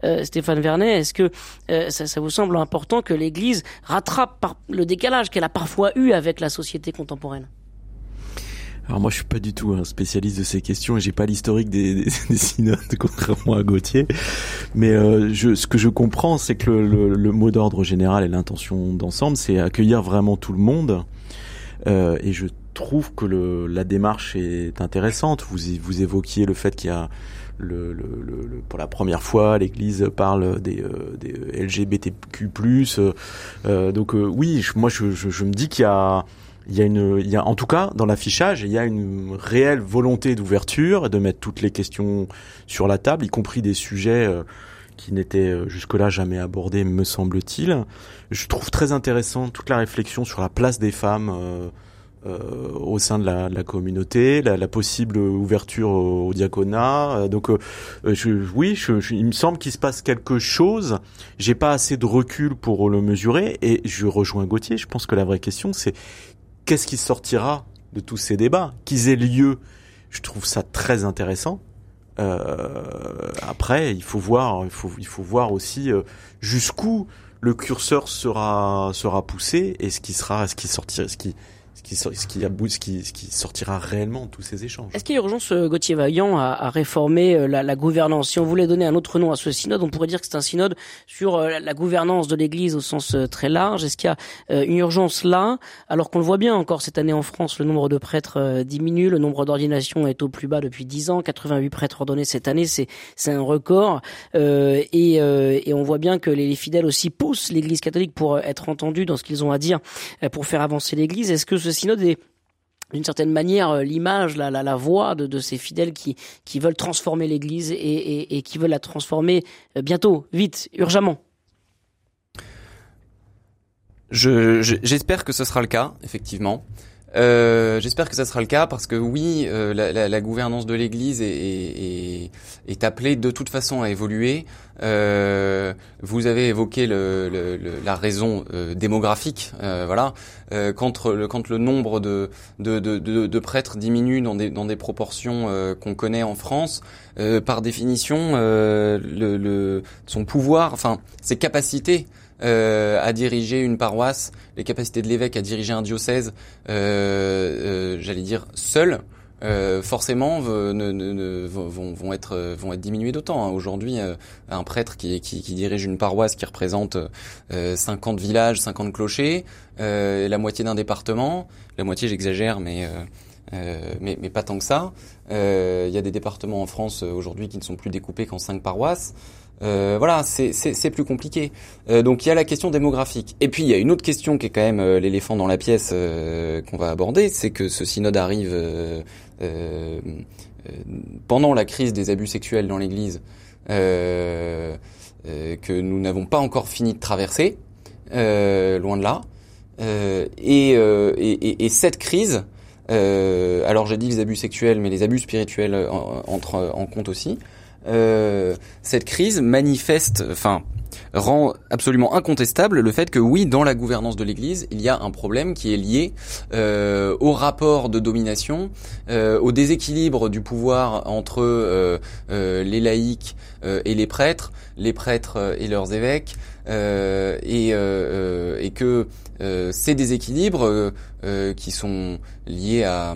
Euh, Stéphane Vernet, est-ce que euh, ça, vous semble important que l'Église rattrape le décalage qu'elle a parfois eu avec la société contemporaine? Alors moi je suis pas du tout un spécialiste de ces questions et j'ai pas l'historique des, des, des synodes contrairement à Gauthier. Mais euh, ce que je comprends c'est que le, mot d'ordre général et l'intention d'ensemble c'est accueillir vraiment tout le monde. Et je trouve que le, la démarche est intéressante. Vous, vous évoquiez le fait qu'il y a le, le, le- pour la première fois, l'Église parle des, euh, des LGBTQ+. Euh, euh, donc euh, oui, je- moi je, je, je me dis qu'il y a il y a une, il y a, en tout cas, dans l'affichage, il y a une réelle volonté d'ouverture et de mettre toutes les questions sur la table, y compris des sujets euh, qui n'étaient euh, jusque-là jamais abordés, me semble-t-il. Je trouve très intéressant toute la réflexion sur la place des femmes euh, au sein de la, de la communauté, la, la possible ouverture au, au diaconat. Euh, donc, euh, euh, je, oui, je, je- il me semble qu'il se passe quelque chose. J'ai pas assez de recul pour le mesurer et je rejoins Gauthier. Je pense que la vraie question, c'est qu'est-ce qui sortira de tous ces débats, qu'ils aient lieu. Je trouve ça très intéressant. Euh, après, il faut voir, il faut, il faut voir aussi euh, jusqu'où le curseur sera sera poussé et ce qui sera, ce qui sortira, ce qui ce qui ce qui ce qui ce qui sortira réellement de tous ces échanges. Est-ce qu'il y a urgence, euh, Gauthier Vaillant, à, à réformer euh, la, la gouvernance? Si on voulait donner un autre nom à ce synode, on pourrait dire que c'est un synode sur euh, la- gouvernance de l'Église au sens très large. Est-ce qu'il y a une urgence là? Alors qu'on le voit bien encore cette année en France, le nombre de prêtres diminue, le nombre d'ordinations est au plus bas depuis 10 ans, 88 prêtres ordonnés cette année, c'est un record. Euh, et, euh, et on voit bien que les, les fidèles aussi poussent l'Église catholique pour être entendus dans ce qu'ils ont à dire, pour faire avancer l'Église. Est-ce que synode est d'une certaine manière euh, l'image, la, voix de, ces fidèles qui, veulent transformer l'Église et, qui veulent la transformer euh, bientôt, vite, urgemment. Je, je- j'espère que ce sera le cas, effectivement. Euh, j'espère que ça sera le cas parce que oui, euh, la, la- la gouvernance de l'Église est, est- est- appelée de toute façon à évoluer. Euh, vous avez évoqué le, le- le- la raison euh, démographique, euh, voilà. Quand, le, quand le nombre de, de, de, de- prêtres diminue dans des, dans des proportions qu'on connaît en France, par définition, le- son pouvoir, enfin ses capacités euh, à diriger une paroisse, les capacités de l'évêque à diriger un diocèse, euh, euh, j'allais dire seul, euh, forcément ne, ne- ne- vont, vont être vont être d'autant. hein. Aujourd'hui, euh, un prêtre qui, qui, qui dirige une paroisse qui représente euh, 50 villages, 50 clochers, la moitié d'un département, la moitié j'exagère, mais mais, mais pas tant que ça. Il y a des départements en France aujourd'hui qui ne sont plus découpés qu'en cinq paroisses. Euh, voilà, c'est plus compliqué. Euh, donc il y a la question démographique. Et puis il y a une autre question qui est quand même euh, l'éléphant dans la pièce euh, qu'on va aborder, c'est que ce synode arrive euh, pendant la crise des abus sexuels dans l'Église, que nous n'avons pas encore fini de traverser, loin de là. Et, et, et- et cette crise, alors j'ai dit les abus sexuels, mais les abus spirituels en- entrent en compte aussi. Euh, cette crise manifeste, enfin, rend absolument incontestable le fait que oui, dans la gouvernance de l'Église, il y a un problème qui est lié euh, au rapport de domination, euh, au déséquilibre du pouvoir entre euh, euh, les laïcs euh, et les prêtres, les prêtres et leurs évêques, et, et que ces déséquilibres qui sont liés à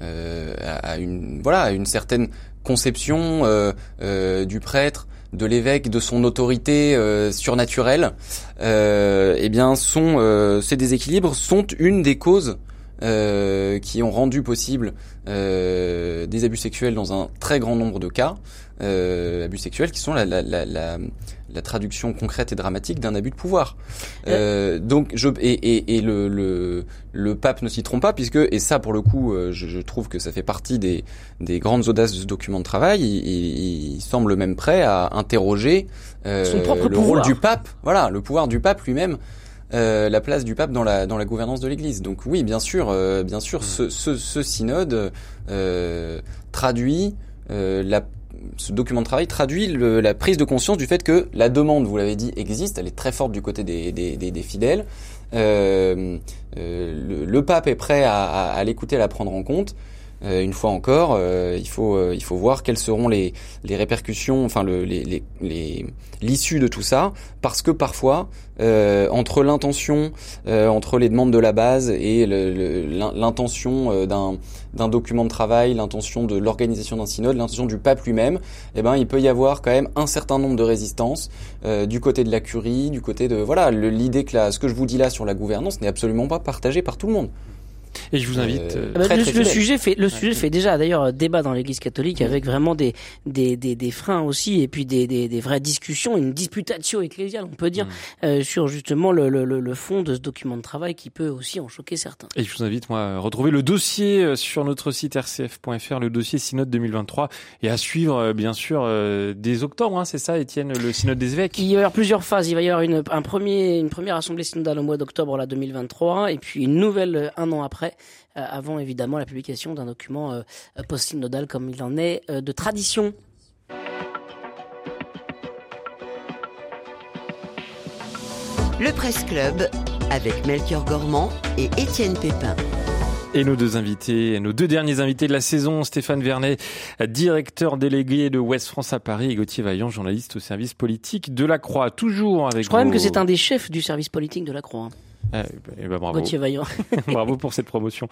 à une voilà à une certaine conception euh, euh, du prêtre, de l'évêque, de son autorité euh, surnaturelle, eh bien, sont ces déséquilibres sont une des causes qui ont rendu possible des abus sexuels dans un très grand nombre de cas, abus sexuels qui sont la, la, la, la, traduction concrète et dramatique d'un abus de pouvoir. Euh, donc je et, et, et le, le le pape ne s'y trompe pas puisque et ça pour le coup euh, je, je trouve que ça fait partie des des grandes audaces de ce document de travail. Il, il- il semble même prêt à interroger euh, Son propre le pouvoir. rôle du pape. Voilà, le pouvoir du pape lui-même. euh, la place du pape dans la dans la gouvernance de l'Église. Donc oui, bien sûr, euh, bien sûr, ce, ce, ce synode euh, traduit euh, la ce document de travail traduit le- la prise de conscience du fait que la demande, vous l'avez dit, existe, elle est très forte du côté des, des, des, fidèles. Euh, euh, le, le pape est prêt à, à, à l'écouter, à la prendre en compte. Euh, une fois encore, euh, il faut euh, il faut voir quelles seront les, les répercussions, enfin le, les l'issue de tout ça, parce que parfois euh, entre l'intention, euh, entre les demandes de la base et l'intention euh, d'un d'un document de travail, l'intention de l'organisation d'un synode, l'intention du pape lui-même, eh ben il peut y avoir quand même un certain nombre de résistances du côté de la curie, du côté de voilà l'idée que la, ce que je vous dis là sur la gouvernance n'est absolument pas partagé par tout le monde. Et je vous invite. Euh, euh, Ah bah, Très, le, très le sujet fait le sujet fait déjà d'ailleurs euh, débat dans l'Église catholique avec vraiment des des, des des freins aussi et puis des, des des vraies discussions une disputatio ecclésiale on peut dire euh, sur justement le, le le le fond de ce document de travail qui peut aussi en choquer certains. Et je vous invite, moi, à retrouver le dossier euh, sur notre site rcf.fr, le dossier Synode 2023, et à suivre, bien sûr, euh, dès octobre, hein, c'est ça, Étienne, le Synode des évêques? Il va y avoir plusieurs phases. Il va y avoir une, un premier, une première assemblée synodale au mois d'octobre là 2023, et puis une nouvelle un an après, euh, avant évidemment la publication d'un document euh, post-synodal comme il en est euh, de tradition. Le Presse Club avec Melchior Gormand et Étienne Pépin. Et nos deux invités, nos deux derniers invités de la saison, Stéphane Vernet, directeur délégué de Ouest France à Paris, et Gauthier Vaillant, journaliste au service politique de la Croix. Toujours avec Je crois même que c'est un des chefs du service politique de la Croix. Hein. Eh ben, eh ben, bravo. Gauthier Vaillant. Bravo pour cette promotion.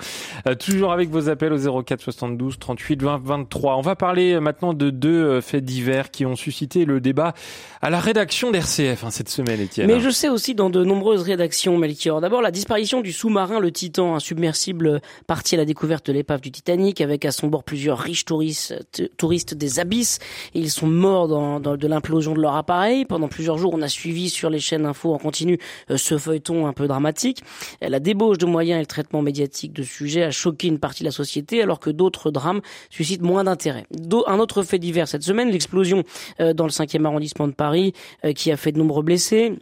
Euh, toujours avec vos appels au 04 72 38 20 23. On va parler euh, maintenant de deux euh, faits divers qui ont suscité le débat à la rédaction d'RCF hein, cette semaine, Étienne. Mais je sais aussi dans de nombreuses rédactions, Melchior. D'abord, la disparition du sous-marin Le Titan, un submersible parti à la découverte de l'épave du Titanic, avec à son bord plusieurs riches touristes, touristes des abysses. Et ils sont morts dans, dans de l'implosion de leur appareil. Pendant plusieurs jours, on a suivi sur les chaînes info en continu euh, ce feuilleton un peu dramatique. La débauche de moyens et le traitement médiatique de ce sujet a choqué une partie de la société, alors que d'autres drames suscitent moins d'intérêt. Un autre fait divers cette semaine, l'explosion euh, dans le 5e arrondissement de Paris, euh, qui a fait de nombreux blessés.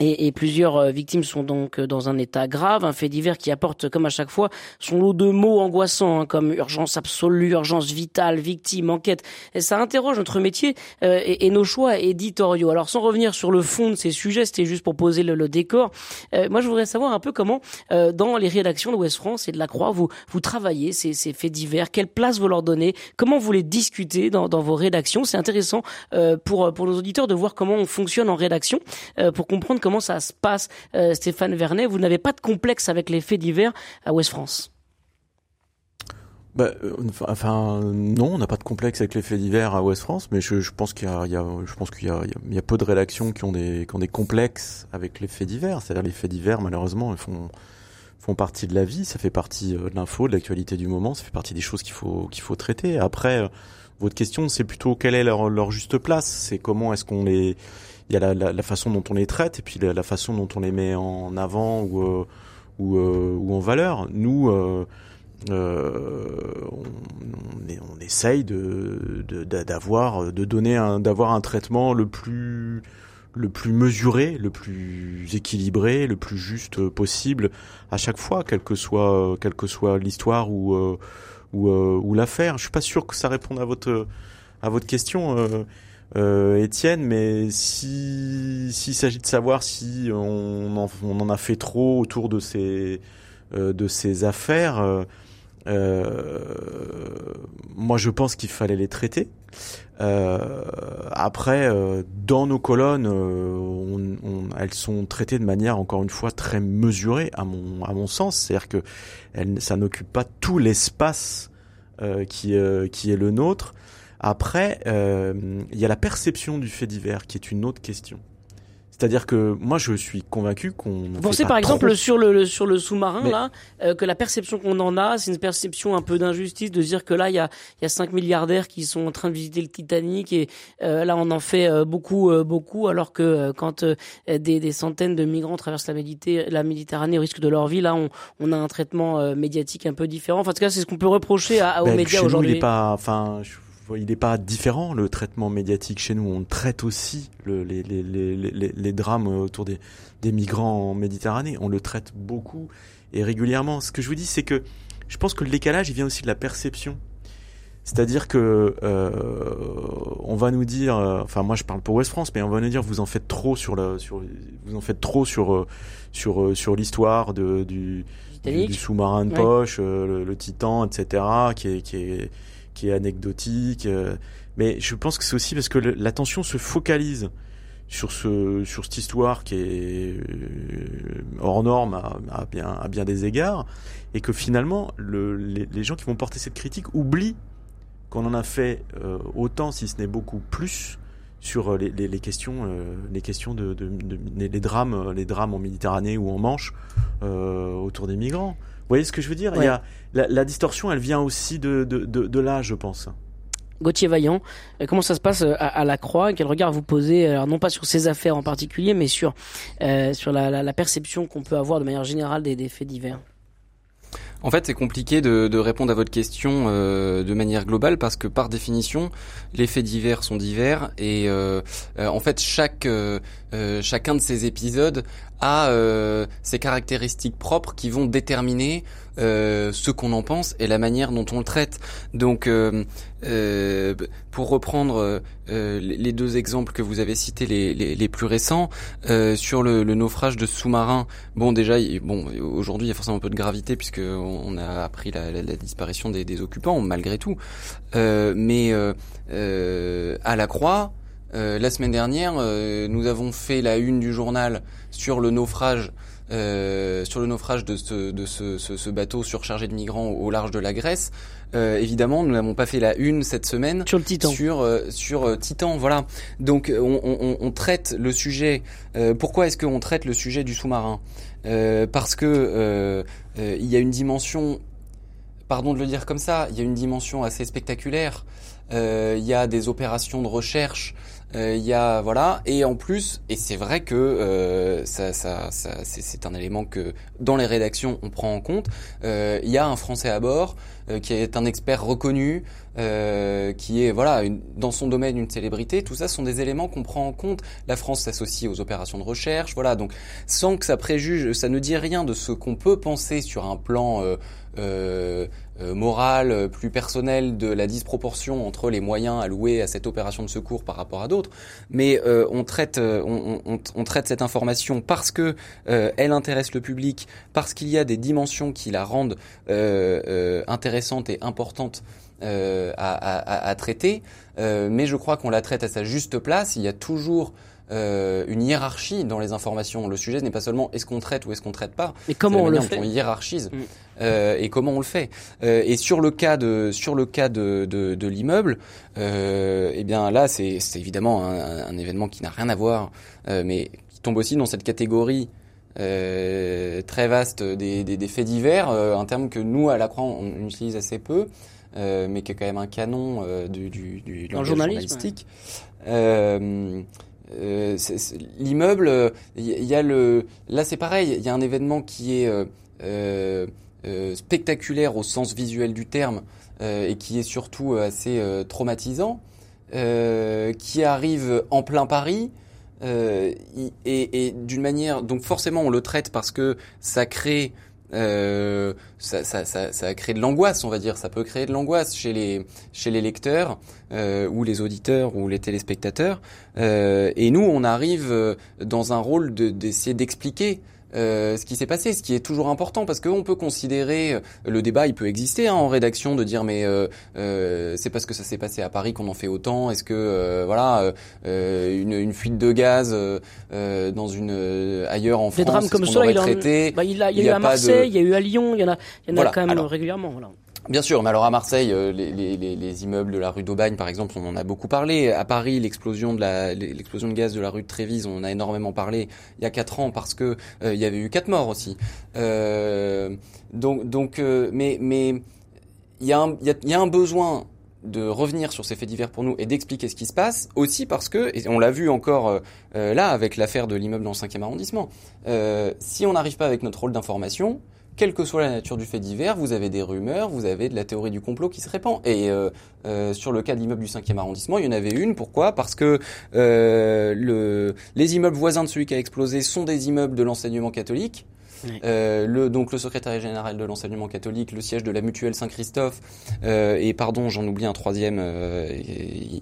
Et, et plusieurs euh, victimes sont donc euh, dans un état grave, un fait divers qui apporte, comme à chaque fois, son lot de mots angoissants, hein, comme urgence absolue, urgence vitale, victime, enquête. Et ça interroge notre métier euh, et, nos choix éditoriaux. Alors, sans revenir sur le fond de ces sujets, c'était juste pour poser le, le décor. Euh, moi, je voudrais savoir un peu comment, euh, dans les rédactions de West France et de la Croix, vous vous travaillez ces, ces faits divers, quelle place vous leur donnez, comment vous les discutez dans, dans vos rédactions. C'est intéressant euh, pour pour nos auditeurs de voir comment on fonctionne en rédaction, pour comprendre comment ça se passe. Euh, Stéphane Vernet, vous n'avez pas de complexe avec les faits divers à West France? Bah, euh, enfin, non, on n'a pas de complexe avec les faits divers à Ouest France, mais je, pense qu'il y a, peu de rédactions qui ont des, complexes avec les faits divers. C'est-à-dire les faits divers, malheureusement, font, partie de la vie, ça fait partie euh, de l'info, de l'actualité du moment, ça fait partie des choses qu'il faut, traiter. Après, votre question, c'est plutôt quelle est leur juste place? C'est comment est-ce qu'on les, il y a la, la, la façon dont on les traite et puis la, la façon dont on les met en avant ou, euh, ou, euh, ou en valeur. Nous, euh, euh, on, on, est- on essaye de de- d'a- d'avoir de donner un d'avoir un traitement le plus le plus mesuré, le plus équilibré, le plus juste possible à chaque fois, quelle que soit quelle que soit l'histoire ou euh, ou, euh, ou l'affaire. Je suis pas sûr que ça réponde à votre à votre question. Euh, Étienne, mais si s'il s'agit de savoir si on en, on en a fait trop autour de ces euh, de ces affaires, euh, moi je pense qu'il fallait les traiter. Après, dans nos colonnes, on- on- elles sont traitées de manière encore une fois très mesurée à mon à mon sens, c'est-à-dire que elles, ça n'occupe pas tout l'espace qui qui est le nôtre. Après, euh, il y a la perception du fait divers qui est une autre question. C'est-à-dire que moi, je suis convaincu qu'on. Vous pensez par exemple trop. sur le, le- sur le sous-marin Mais- là euh, que la perception qu'on en a, c'est une perception un peu d'injustice de dire que là il y a il y a cinq milliardaires qui sont en train de visiter le Titanic et euh, là on en fait euh, beaucoup beaucoup alors que quand des, des centaines de migrants traversent la, Médité- la Méditerranée au risque de leur vie, là on, on a un traitement médiatique un peu différent. Enfin, en tout cas, c'est ce qu'on peut reprocher à, à- aux Ben, médias aujourd'hui. enfin, je- il n'est pas différent le traitement médiatique chez nous. On traite aussi le- les, les, les, les, les drames autour des, des migrants en Méditerranée. On le traite beaucoup et régulièrement. Ce que je vous dis, c'est que je pense que le décalage, il vient aussi de la perception. C'est-à-dire que euh, on va nous dire, euh, enfin moi je parle pour Ouest France, mais on va nous dire vous en faites trop sur la, sur, vous en faites trop sur euh, sur euh, sur l'histoire de du, du, sous-marin de Ouais. poche, euh, le, le Titan, etc., qui est, qui est, qui est anecdotique. euh, mais je pense que c'est aussi parce que l'attention se focalise sur ce, sur cette histoire qui est euh, hors norme à, bien, à bien des égards, et que finalement, le, les, gens qui vont porter cette critique oublient qu'on en a fait euh, autant, si ce n'est beaucoup plus, sur les, les, questions, les questions de, les, drames, les drames en Méditerranée ou en Manche autour des migrants. Vous voyez ce que je veux dire? Il y a, la, la distorsion, elle vient aussi de, de, de, de là, je pense. Gauthier Vaillant, euh, comment ça se passe euh, à, à la Croix? Quel regard vous posez, alors non pas sur ces affaires en particulier, mais sur euh, sur la, la, la perception qu'on peut avoir de manière générale des, des faits divers? En fait, c'est compliqué de, de répondre à votre question euh, de manière globale parce que par définition, les faits divers sont divers et euh, euh, en fait chaque euh, euh, chacun de ces épisodes a euh, ses caractéristiques propres qui vont déterminer euh, ce qu'on en pense et la manière dont on le traite. Donc, euh, euh, pour reprendre euh, les deux exemples que vous avez cités, les, les, les plus récents, euh, sur le, le naufrage de sous-marins. Bon, déjà, bon, aujourd'hui, il y a forcément un peu de gravité puisque on a appris la, la- disparition des, des occupants, malgré tout. Mais à la Croix, euh, la semaine dernière, euh, nous avons fait la une du journal sur le naufrage. euh, sur le naufrage de ce, de ce, ce, ce bateau surchargé de migrants au, au large de la Grèce. Euh, évidemment, nous n'avons pas fait la une cette semaine sur le Titan. sur euh, sur Titan, voilà. Donc on, on, on traite le sujet. euh, pourquoi est-ce qu'on traite le sujet du sous-marin? Euh, Parce que il y a une dimension, pardon de le dire comme ça, il y a une dimension assez spectaculaire. Euh, Il y a des opérations de recherche. Euh, Il y a voilà et en plus et c'est vrai que euh, ça, ça, ça c'est un élément que dans les rédactions on prend en compte. Euh, Il y a un Français à bord qui est un expert reconnu, euh, qui est voilà une- dans son domaine une célébrité. Tout ça sont des éléments qu'on prend en compte. La France s'associe aux opérations de recherche, voilà. Donc sans que ça préjuge, ça ne dit rien de ce qu'on peut penser sur un plan euh, euh, euh, moral, euh, plus personnel, de la disproportion entre les moyens alloués à cette opération de secours par rapport à d'autres. Mais euh, on traite, euh, on, traite cette information parce que euh, elle intéresse le public, parce qu'il y a des dimensions qui la rendent intéressante et importante à, à- traiter. Mais je crois qu'on la traite à sa juste place. Il y a toujours euh, une hiérarchie dans les informations. Le sujet n'est pas seulement est-ce qu'on traite ou est-ce qu'on traite pas. Mais comment on le fait On hiérarchise Mm. euh, et comment on le fait. Euh, et sur le cas de sur le cas de de, de l'immeuble, euh, eh bien là c'est c'est évidemment un, un événement qui n'a rien à voir, euh, mais qui tombe aussi dans cette catégorie. euh, très vaste des, des, des faits divers, euh, un terme que nous à la Croix on, on utilise assez peu, euh, mais qui est quand même un canon euh, du, du, du journalisme, journalistique. Euh, euh, L'immeuble, euh, il y, il y a le, là c'est pareil, il y a un événement qui est euh, euh, euh, spectaculaire au sens visuel du terme euh, et qui est surtout euh, assez euh, traumatisant, euh, qui arrive en plein Paris. euh, et et d'une manière, donc forcément on le traite parce que ça crée, euh, ça, ça, ça, ça crée de l'angoisse, on va dire, ça peut créer de l'angoisse chez les chez les lecteurs euh, ou les auditeurs ou les téléspectateurs. Euh, et nous, on arrive euh, dans un rôle de- d'essayer d'expliquer euh, ce qui s'est passé, ce qui est toujours important parce qu'on peut considérer euh, le débat, il peut exister hein, en rédaction de dire mais euh, euh, c'est parce que ça s'est passé à Paris qu'on en fait autant. Est-ce que euh, voilà une, une fuite de gaz dans une ailleurs en Des France, drames comme ça, aurait il en- traité Bah, il, a, il y a il y eu a à pas de- Marseille, il y a eu à Lyon, il y en a, il y en a Voilà, quand même alors- régulièrement. Voilà. Bien sûr, mais alors à Marseille, euh, les, les, les, les immeubles de la rue d'Aubagne, par exemple, on en a beaucoup parlé. À Paris, l'explosion de la l'explosion de gaz de la rue de Trévise, on en a énormément parlé il y a quatre ans parce que euh, il y avait eu quatre morts aussi. Euh, donc donc, euh, mais mais il y a un il y a, y a un besoin de revenir sur ces faits divers pour nous et d'expliquer ce qui se passe aussi parce que et on l'a vu encore euh, euh, là avec l'affaire de l'immeuble dans le 5e arrondissement. Euh, si on n'arrive pas avec notre rôle d'information, quelle que soit la nature du fait divers, vous avez des rumeurs, vous avez de la théorie du complot qui se répand. Et euh, euh, sur le cas de l'immeuble du 5e arrondissement, il y en avait une. Pourquoi? Parce que euh, le, les immeubles voisins de celui qui a explosé sont des immeubles de l'enseignement catholique. Euh, le, donc le secrétaire général de l'enseignement catholique, le siège de la mutuelle Saint-Christophe, euh, et pardon, j'en oublie un troisième, euh, et-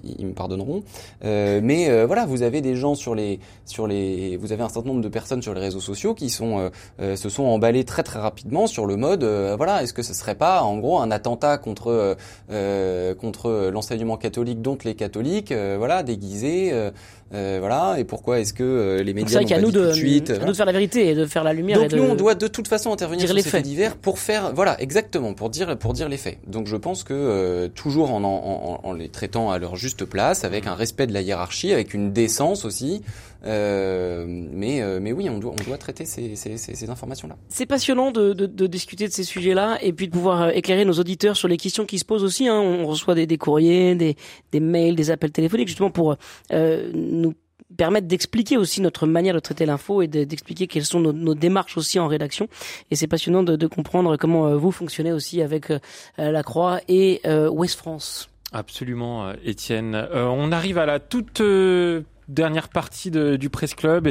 ils, ils me pardonneront. Euh, mais euh, voilà, vous avez des gens sur les, sur les, vous avez un certain nombre de personnes sur les réseaux sociaux qui sont, euh, euh, se sont emballées très très rapidement sur le mode, euh, voilà, est-ce que ce serait pas en gros un attentat contre, euh, euh, contre l'enseignement catholique, dont les catholiques, euh, voilà, déguisés, euh, euh, voilà, et pourquoi est-ce que euh, les médias n'ont pas nous dit tout de, suite, à nous de faire la vérité et de faire la lumière. et Donc de... nous, on doit de toute façon intervenir sur les faits. divers pour faire, voilà, exactement, pour dire, pour dire les faits. Donc je pense que euh, toujours en, en, en, en les traitant à leur juste place, avec un respect de la hiérarchie, avec une décence aussi. Euh, mais, euh, mais oui, on doit, on doit traiter ces, ces, ces, ces informations-là. C'est passionnant de, de, de discuter de ces sujets-là et puis de pouvoir euh, éclairer nos auditeurs sur les questions qui se posent aussi. Hein. On reçoit des, des courriers, des, des mails, des appels téléphoniques justement pour euh, nous permettre d'expliquer aussi notre manière de traiter l'info et de- d'expliquer quelles sont nos, nos démarches aussi en rédaction. Et c'est passionnant de, de comprendre comment euh, vous fonctionnez aussi avec euh, la Croix et euh, Ouest France. Absolument, euh, Étienne. Euh, on arrive à la toute euh, dernière partie du Presse Club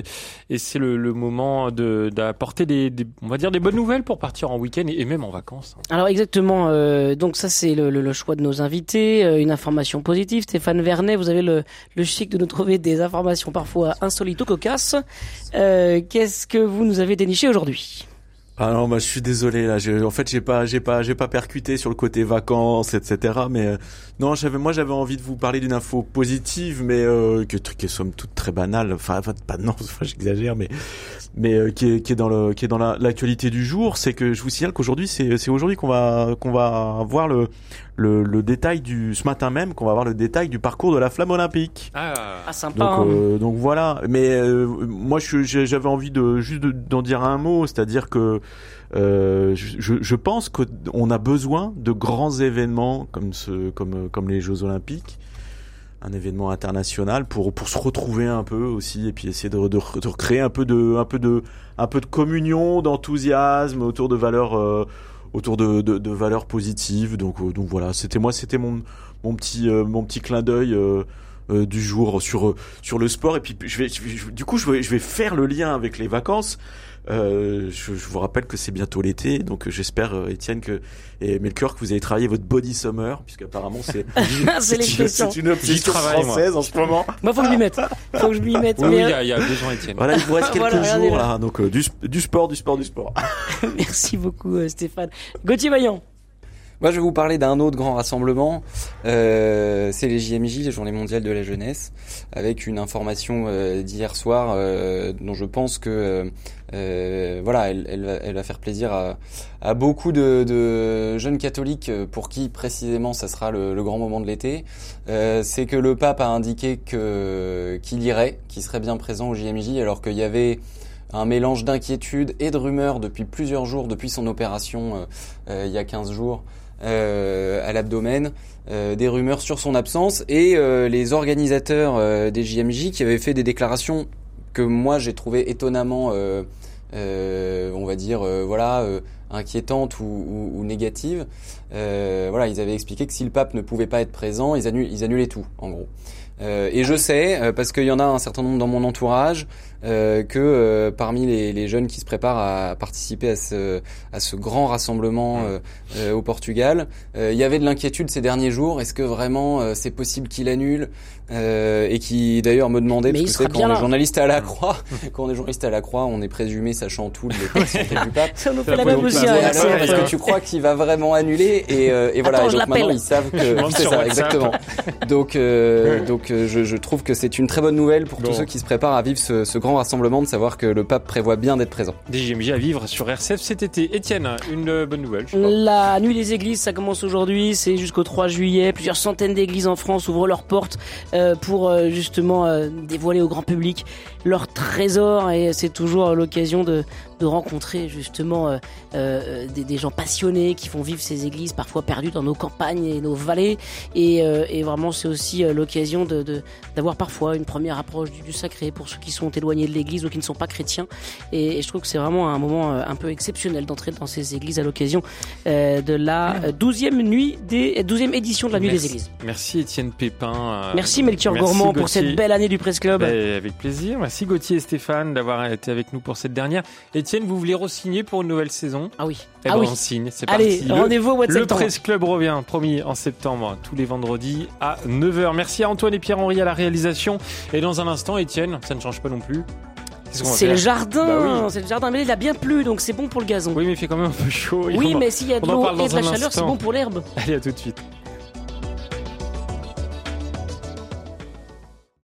et, c'est le, moment d'apporter des, on va dire des bonnes nouvelles pour partir en week-end et, même en vacances. Alors exactement, euh, donc ça c'est le, le- choix de nos invités, euh, une information positive. Stéphane Vernet, vous avez le, le chic de nous trouver des informations parfois insolites ou cocasses. Euh, Qu'est-ce que vous nous avez déniché aujourd'hui? Ah non, bah, je suis désolé là. J'ai- En fait, j'ai pas, j'ai pas, j'ai pas percuté sur le côté vacances, etc. Mais euh, non, j'avais, moi, j'avais envie de vous parler d'une info positive, mais euh, que qui est somme toute très banale. Enfin, pas non, j'exagère, mais mais euh, qui est qui est dans le qui est dans la- l'actualité du jour. C'est que je vous signale qu'aujourd'hui, c'est c'est aujourd'hui qu'on va qu'on va voir le le, le détail du ce matin même qu'on va voir le détail du parcours de la flamme olympique. Ah, Ah sympa. Donc, hein. euh, donc voilà. Mais euh, moi, j'avais envie de juste de- d'en dire un mot, c'est-à-dire que euh, je, je pense qu'on a besoin de grands événements comme ce, comme comme les Jeux Olympiques, un événement international pour pour se retrouver un peu aussi et puis essayer de, de, de recréer un peu de un peu de un peu de communion, d'enthousiasme autour de valeurs euh, autour de, de, valeurs positives. Donc euh, donc voilà, c'était moi, c'était mon mon petit euh, mon petit clin d'œil. euh, du jour sur sur le sport et puis je vais, je vais- du coup je vais je vais faire le lien avec les vacances euh, je, je vous rappelle que c'est bientôt l'été donc euh, j'espère euh, Étienne que et Melchior que vous avez travaillé votre body summer puisqu'apparemment c'est c'est c'est une obsession moi. française en ce moment Moi faut que je m'y mette. Faut que je m'y mette. Oui, il y a, il y a besoin, Étienne. voilà il vous reste quelques Voilà, jours là. donc euh, du, du sport du sport du sport Merci beaucoup euh, Stéphane. Gauthier Vaillant. Moi, je vais vous parler d'un autre grand rassemblement. Euh, c'est les JMJ, les Journées mondiales de la jeunesse, avec une information euh, d'hier soir euh, dont je pense que euh, euh, voilà, elle, elle, va, elle va faire plaisir à, à beaucoup de, de jeunes catholiques pour qui précisément ça sera le, le grand moment de l'été. C'est que le pape a indiqué que qu'il irait, qu'il serait bien présent au JMJ, alors qu'il y avait un mélange d'inquiétude et de rumeurs depuis plusieurs jours, depuis son opération euh, il y a 15 jours à l'abdomen, euh, des rumeurs sur son absence et euh, les organisateurs euh, des JMJ qui avaient fait des déclarations que moi j'ai trouvé étonnamment, euh, euh, on va dire, euh, voilà, euh, inquiétantes ou, ou, ou négatives. Euh, voilà, ils avaient expliqué que si le pape ne pouvait pas être présent, ils annulaient tout, en gros. Euh, et je sais, euh, parce qu'il y en a un certain nombre dans mon entourage, euh, que euh, parmi les, les jeunes qui se préparent à participer à ce, à ce grand rassemblement euh, euh, au Portugal, euh, il y avait de l'inquiétude ces derniers jours. Est-ce que vraiment euh, c'est possible qu'il annule euh, Et qui d'ailleurs me demandait, Mais parce il que quand bien on est journaliste à la Croix, quand on est journaliste à la Croix, on est présumé sachant tout de du pape. Ça nous fait la même Donc, aussi. parce que tu crois qu'il va vraiment annuler et, euh, et voilà. Attends, et donc maintenant ils savent que c'est ça exactement. Donc euh, donc euh, je, je trouve que c'est une très bonne nouvelle pour Bon. tous ceux qui se préparent à vivre ce, ce grand rassemblement de savoir que le pape prévoit bien d'être présent. Des JMJ à vivre sur RCF cet été. Étienne, une bonne nouvelle. je. La nuit des églises, ça commence aujourd'hui, c'est jusqu'au 3 juillet. Plusieurs centaines d'églises en France ouvrent leurs portes euh, pour euh, justement euh, dévoiler au grand public leurs trésors et c'est toujours l'occasion de, de rencontrer justement euh, euh, des, des gens passionnés qui font vivre ces églises parfois perdues dans nos campagnes et nos vallées et, euh, et vraiment c'est aussi l'occasion de d'avoir parfois une première approche du, du sacré pour ceux qui sont éloignés de l'église ou qui ne sont pas chrétiens et, et je trouve que c'est vraiment un moment un peu exceptionnel d'entrer dans ces églises à l'occasion de la euh, 12e nuit des 12e édition de la nuit Merci. des églises. Merci Étienne Pépin. Merci Melchior merci Gourmand pour cette belle année du Presse Club. Ben, avec plaisir. Merci Gauthier et Stéphane d'avoir été avec nous pour cette dernière. Étienne, vous voulez re-signer pour une nouvelle saison? Ah oui. Eh ah ben, oui. on signe. C'est Allez, parti. Le- rendez-vous au mois de Le septembre. Presse Club revient, promis, en septembre, tous les vendredis à 9h. Merci à Antoine et Pierre-Henri à la réalisation. Et dans un instant, Étienne, ça ne change pas non plus. C'est le jardin, Bah oui. c'est le jardin, mais il a bien plu, donc c'est bon pour le gazon. Oui, mais il fait quand même un peu chaud. Oui, mais s'il y a de l'eau et de la chaleur, c'est bon pour l'herbe. Allez, à tout de suite.